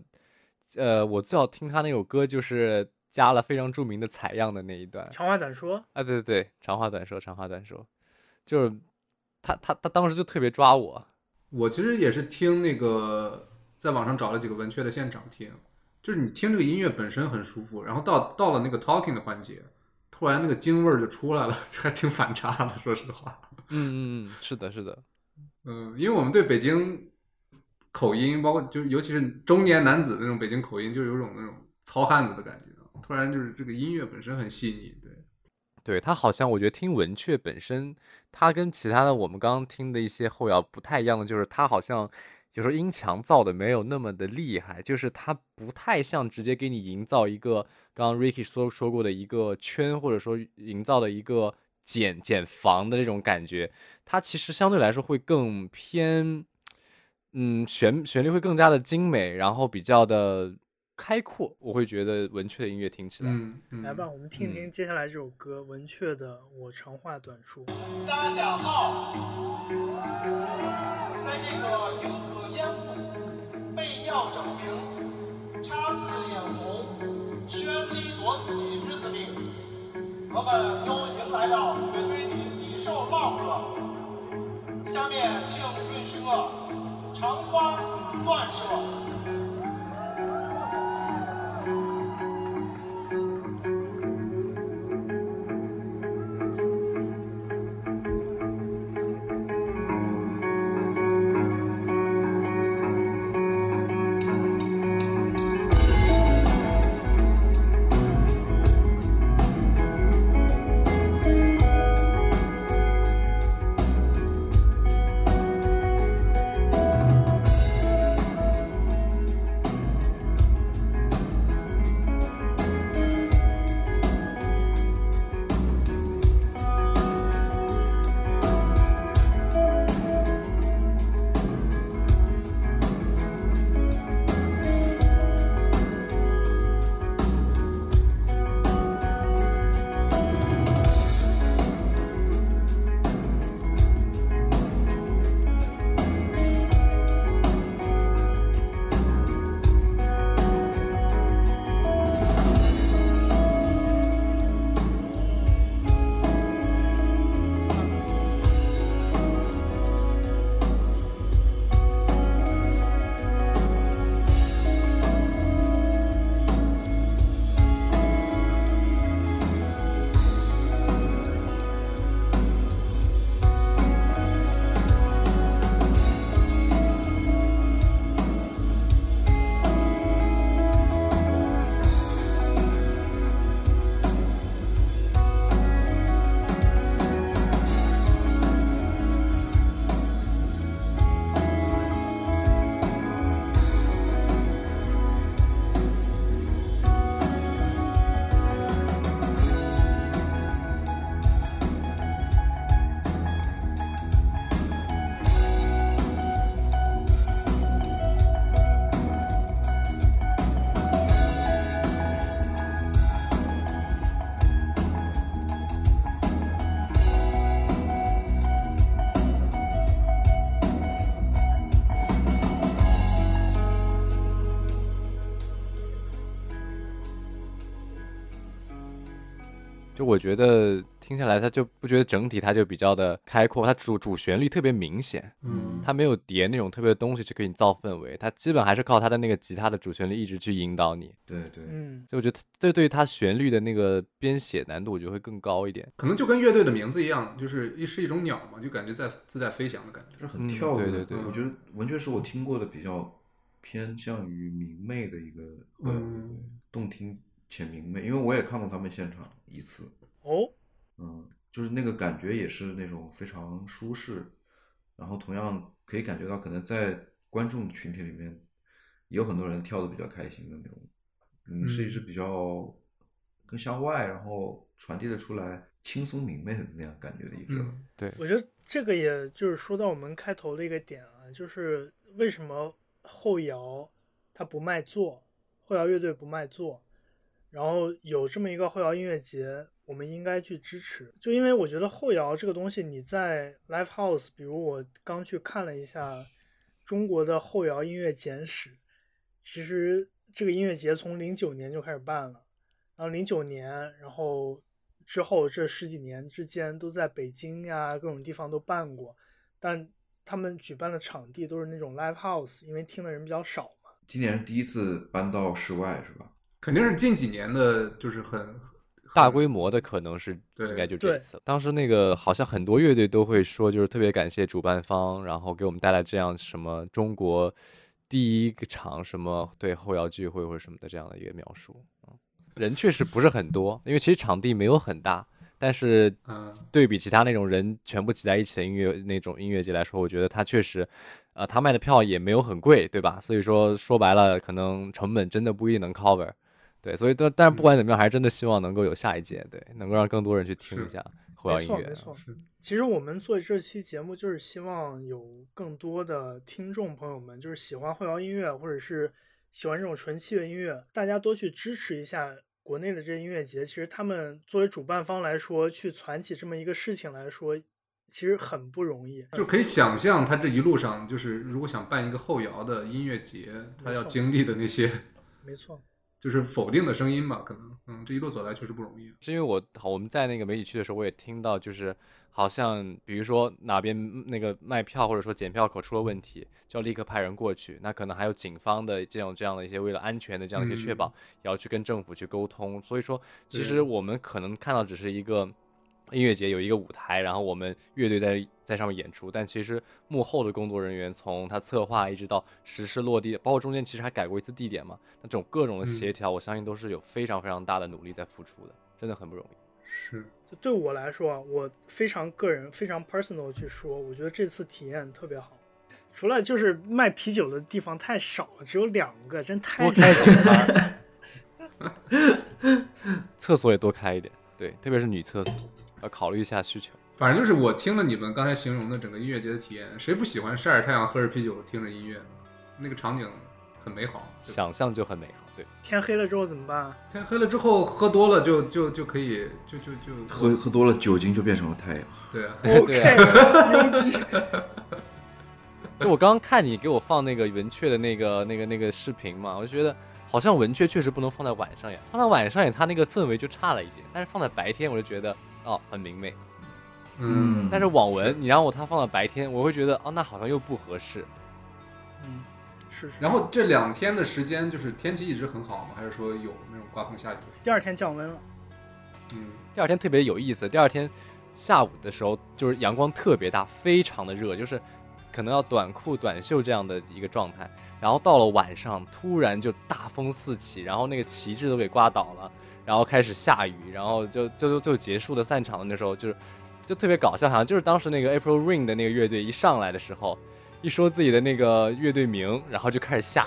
呃，我最好听他那首歌就是加了非常著名的采样的那一段。长话短说。啊，对对对，长话短说，长话短说，就是他他他当时就特别抓我。我其实也是听那个，在网上找了几个文雀的现场听。就是你听这个音乐本身很舒服，然后到到了那个 talking 的环节，突然那个京味儿就出来了，还挺反差的，说实话。嗯嗯嗯，是的，是的。嗯，因为我们对北京口音，包括就尤其是中年男子那种北京口音，就有种那种糙汉子的感觉。突然就是这个音乐本身很细腻，对。对他好像我觉得听文雀本身，他跟其他的我们刚刚听的一些后摇不太一样的，就是他好像。就说音墙造的没有那么的厉害，就是它不太像直接给你营造一个刚刚 Ricky 说说过的一个圈，或者说营造的一个减减房的这种感觉。它其实相对来说会更偏，嗯，旋旋律会更加的精美，然后比较的开阔。我会觉得文雀的音乐听起来，来吧，我们听听接下来这首歌文雀的《我长话短说》。大家好，在这个莺歌。被鸟争鸣，姹紫嫣红，绚丽多姿的日子里，我们又迎来了乐队的一首老歌。下面，请允许我长话短说。我觉得听下来，他就不觉得整体，他就比较的开阔，它主主旋律特别明显，嗯，它没有叠那种特别的东西去给你造氛围，它基本还是靠它的那个吉他的主旋律一直去引导你。对对，嗯，所以我觉得这对于它旋律的那个编写难度，我觉得会更高一点。可能就跟乐队的名字一样，就是一是一种鸟嘛，就感觉在自在飞翔的感觉，就是很跳跃。对对对，我觉得文雀是我听过的比较偏向于明媚的一个，嗯，动听且明媚，因为我也看过他们现场一次。哦。嗯，就是那个感觉也是那种非常舒适，然后同样可以感觉到，可能在观众群体里面也有很多人跳的比较开心的那种，嗯，是一支比较更向外，然后传递的出来轻松明媚的那样感觉的一支。对，我觉得这个也就是说到我们开头的一个点啊，就是为什么后摇它不卖座，后摇乐队不卖座，然后有这么一个后摇音乐节，我们应该去支持。就因为我觉得后摇这个东西，你在 live house，比如我刚去看了一下中国的后摇音乐简史，其实这个音乐节从零九年就开始办了，然后零九年，然后之后这十几年之间都在北京呀各种地方都办过，但他们举办的场地都是那种 live house，因为听的人比较少嘛。今年第一次搬到室外是吧？肯定是近几年的，就是很大规模的可能是对应该就这一次。当时那个好像很多乐队都会说，就是特别感谢主办方，然后给我们带来这样什么中国第一个场什么对后摇聚会或者什么的这样的一个描述。嗯，人确实不是很多，因为其实场地没有很大，但是嗯对比其他那种人全部挤在一起的音乐那种音乐节来说，我觉得它确实，呃，他卖的票也没有很贵，对吧？所以说说白了，可能成本真的不一定能 cover。对，所以但但是不管怎么样，还是真的希望能够有下一届，对，能够让更多人去听一下后摇没错，音乐啊没。错。其实我们做这期节目，就是希望有更多的听众朋友们，就是喜欢后摇音乐，或者是喜欢这种纯器乐音乐，大家多去支持一下国内的这些音乐节。其实他们作为主办方来说，去攒起这么一个事情来说，其实很不容易。就可以想象他这一路上，就是如果想办一个后摇的音乐节，他要经历的那些没错，就是否定的声音吧，可能，嗯，这一路走来确实不容易。是因为我好我们在那个媒体区的时候，我也听到，就是好像比如说哪边那个卖票或者说检票口出了问题，就要立刻派人过去。那可能还有警方的这种这样的一些为了安全的这样的一些确保，也要去跟政府去沟通。所以说，其实我们可能看到只是一个音乐节有一个舞台，然后我们乐队在在上面演出，但其实幕后的工作人员从他策划一直到实施落地，包括中间其实还改过一次地点嘛，那这种各种的协调，我相信都是有非常非常大的努力在付出的，真的很不容易。是，就对我来说啊，我非常个人、非常 personal 去说，我觉得这次体验特别好。除了就是卖啤酒的地方太少了，只有两个，真太开少几了。厕所也多开一点，对，特别是女厕所，要考虑一下需求。反正就是我听了你们刚才形容的整个音乐节的体验，谁不喜欢晒着太阳喝着啤酒听着音乐？那个场景很美好。想象就很美好，对，天黑了之后怎么办？天黑了之后喝多了就就就可以就就就喝喝多了酒精就变成了太阳。对啊，对 OK，啊牛逼！就我刚刚看你给我放那个文雀的那个那个那个视频嘛，我就觉得好像文雀确实不能放在晚上演，放在晚上演它那个氛围就差了一点，但是放在白天我就觉得哦很明媚，嗯，但是网文你让我它放到白天，我会觉得哦那好像又不合适。嗯，是是。然后这两天的时间就是天气一直很好吗？还是说有那种刮风下雨第二天降温了，嗯，第二天特别有意思，第二天下午的时候就是阳光特别大，非常的热，就是可能要短裤短袖这样的一个状态。然后到了晚上，突然就大风四起，然后那个旗帜都给刮倒了，然后开始下雨，然后就就就就结束了散场的那时候，就是就特别搞笑，好像就是当时那个 April Rain 的那个乐队一上来的时候，一说自己的那个乐队名，然后就开始下，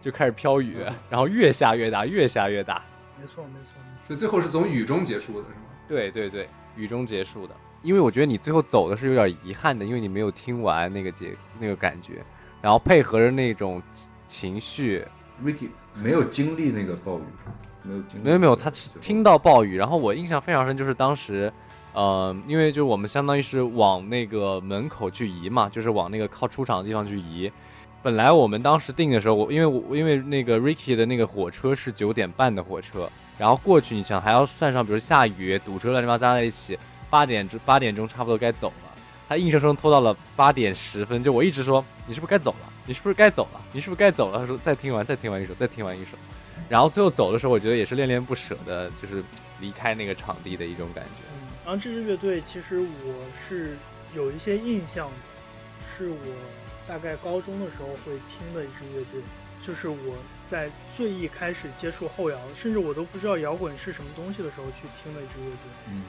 就开始飘雨，然后越下越大，越下越大。没错没错。没错所以最后是从雨中结束的是吗？对对对，雨中结束的。因为我觉得你最后走的是有点遗憾的，因为你没有听完那个节那个感觉，然后配合着那种情绪，Ricky 没有经历那个暴雨，没有经历。没有没有，他听到暴雨，然后我印象非常深，就是当时，呃，因为就我们相当于是往那个门口去移嘛，就是往那个靠出场的地方去移。本来我们当时定的时候，我因为我因为那个 Ricky 的那个火车是九点半的火车，然后过去你想还要算上，比如下雨、堵车乱七八糟在一起，八点钟八点钟差不多该走了，他硬生生拖到了八点十分，就我一直说你是不是该走了？你是不是该走了？你是不是该走了？他说再听完，再听完一首，再听完一首。然后最后走的时候，我觉得也是恋恋不舍的，就是离开那个场地的一种感觉。嗯，然后这支乐队其实我是有一些印象的，是我大概高中的时候会听的一支乐队，就是我在最一开始接触后摇，甚至我都不知道摇滚是什么东西的时候去听的一支乐队。嗯，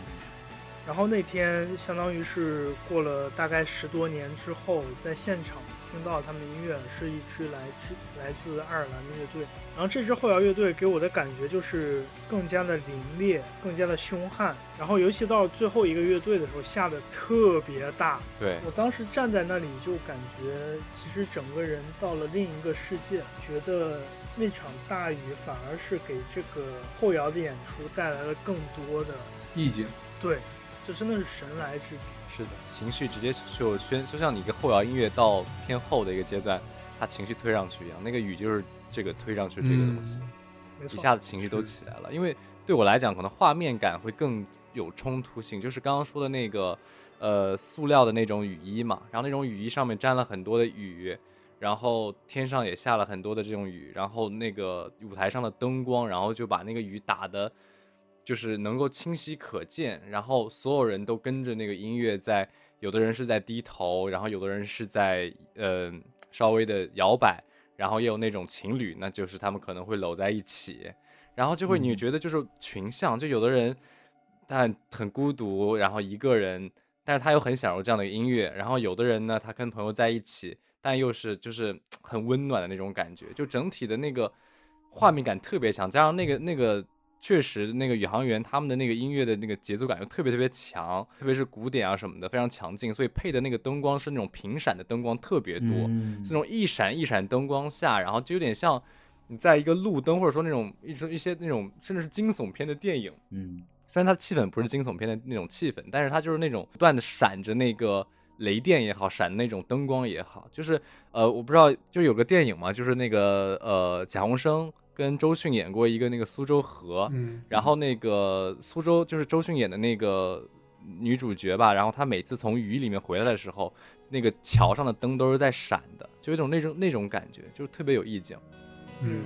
然后那天相当于是过了大概十多年之后，在现场听到他们的音乐是一支来自来自爱尔兰的乐队。然后这支后摇乐队给我的感觉就是更加的凌冽，更加的凶悍。然后尤其到最后一个乐队的时候，下的特别大。对，我当时站在那里就感觉，其实整个人到了另一个世界，觉得那场大雨反而是给这个后摇的演出带来了更多的意境。对，这真的是神来之笔。是的，情绪直接就宣，就像你一个后摇音乐到偏后的一个阶段，它情绪推上去一样，那个雨就是这个推上去这个东西，一，下子情绪都起来了。因为对我来讲，可能画面感会更有冲突性，就是刚刚说的那个呃塑料的那种雨衣嘛，然后那种雨衣上面沾了很多的雨。然后天上也下了很多的这种雨，然后那个舞台上的灯光，然后就把那个雨打的，就是能够清晰可见，然后所有人都跟着那个音乐在，有的人是在低头，然后有的人是在呃稍微的摇摆，然后也有那种情侣，那就是他们可能会搂在一起，然后就会你觉得就是群像，就有的人但很孤独，然后一个人，但是他又很享受这样的音乐，然后有的人呢，他跟朋友在一起。但又是就是很温暖的那种感觉，就整体的那个画面感特别强，加上那个那个确实那个宇航员他们的那个音乐的那个节奏感又特别特别强，特别是古典啊什么的非常强劲，所以配的那个灯光是那种频闪的灯光特别多，嗯是那种一闪一闪灯光下，然后就有点像你在一个路灯或者说那种一种一些那种甚至是惊悚片的电影，嗯虽然它的气氛不是惊悚片的那种气氛，但是它就是那种不断的闪着那个。雷电也好，闪那种灯光也好，就是呃，我不知道，就有个电影嘛，就是那个呃，贾宏声跟周迅演过一个那个苏州河，嗯，然后那个苏州就是周迅演的那个女主角吧，然后她每次从雨里面回来的时候，那个桥上的灯都是在闪的，就有一种那种那种感觉，就是特别有意境。嗯。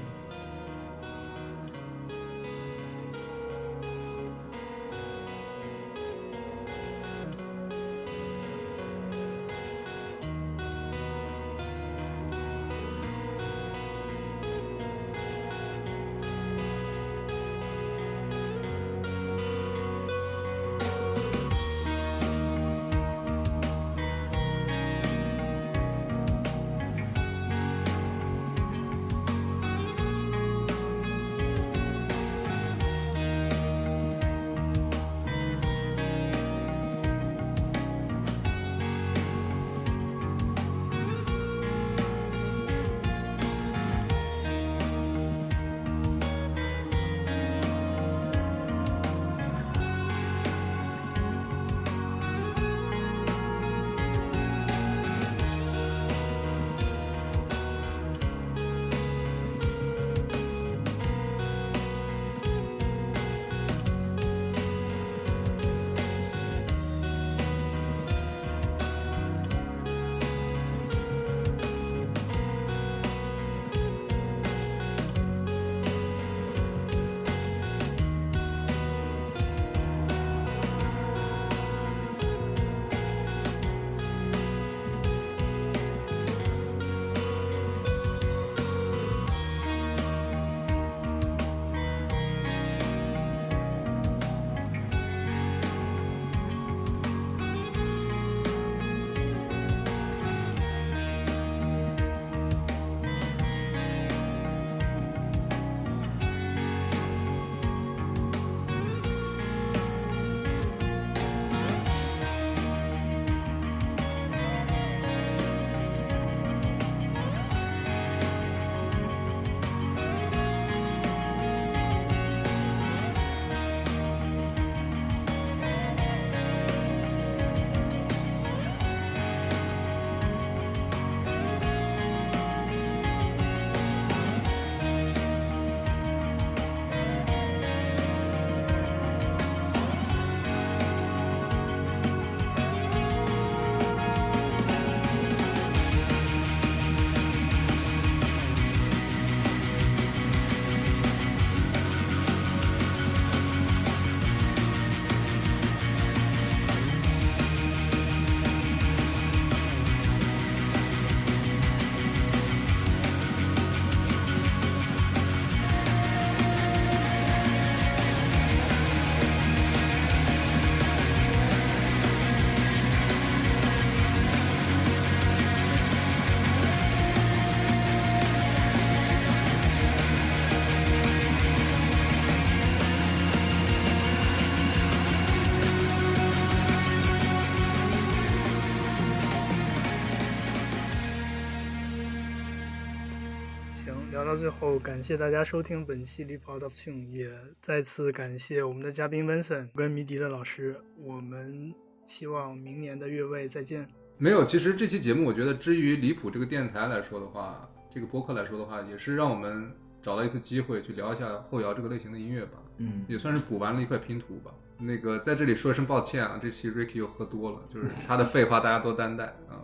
聊到最后，感谢大家收听本期《Leap Out of Tune》，也再次感谢我们的嘉宾 Vincent 跟迷笛的老师。我们希望明年的越位再见。没有，其实这期节目我觉得，至于离谱这个电台来说的话，这个播客来说的话，也是让我们找了一次机会去聊一下后摇这个类型的音乐吧，嗯，也算是补完了一块拼图吧。那个在这里说一声抱歉啊，这期 Ricky 又喝多了，就是他的废话大家多担待啊。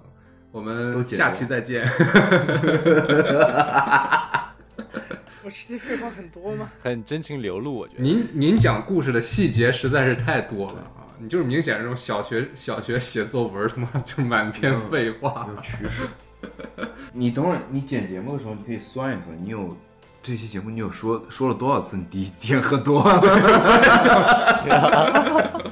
我们下期再见。我这期废话很多吗？很真情流露，我觉得。您您讲故事的细节实在是太多了啊！你就是明显这种小学小学写作文，他妈就满篇废话。有趋势。你等会儿你剪节目的时候，你可以算一算，你有这期节目你有说说了多少次你第一天喝多了？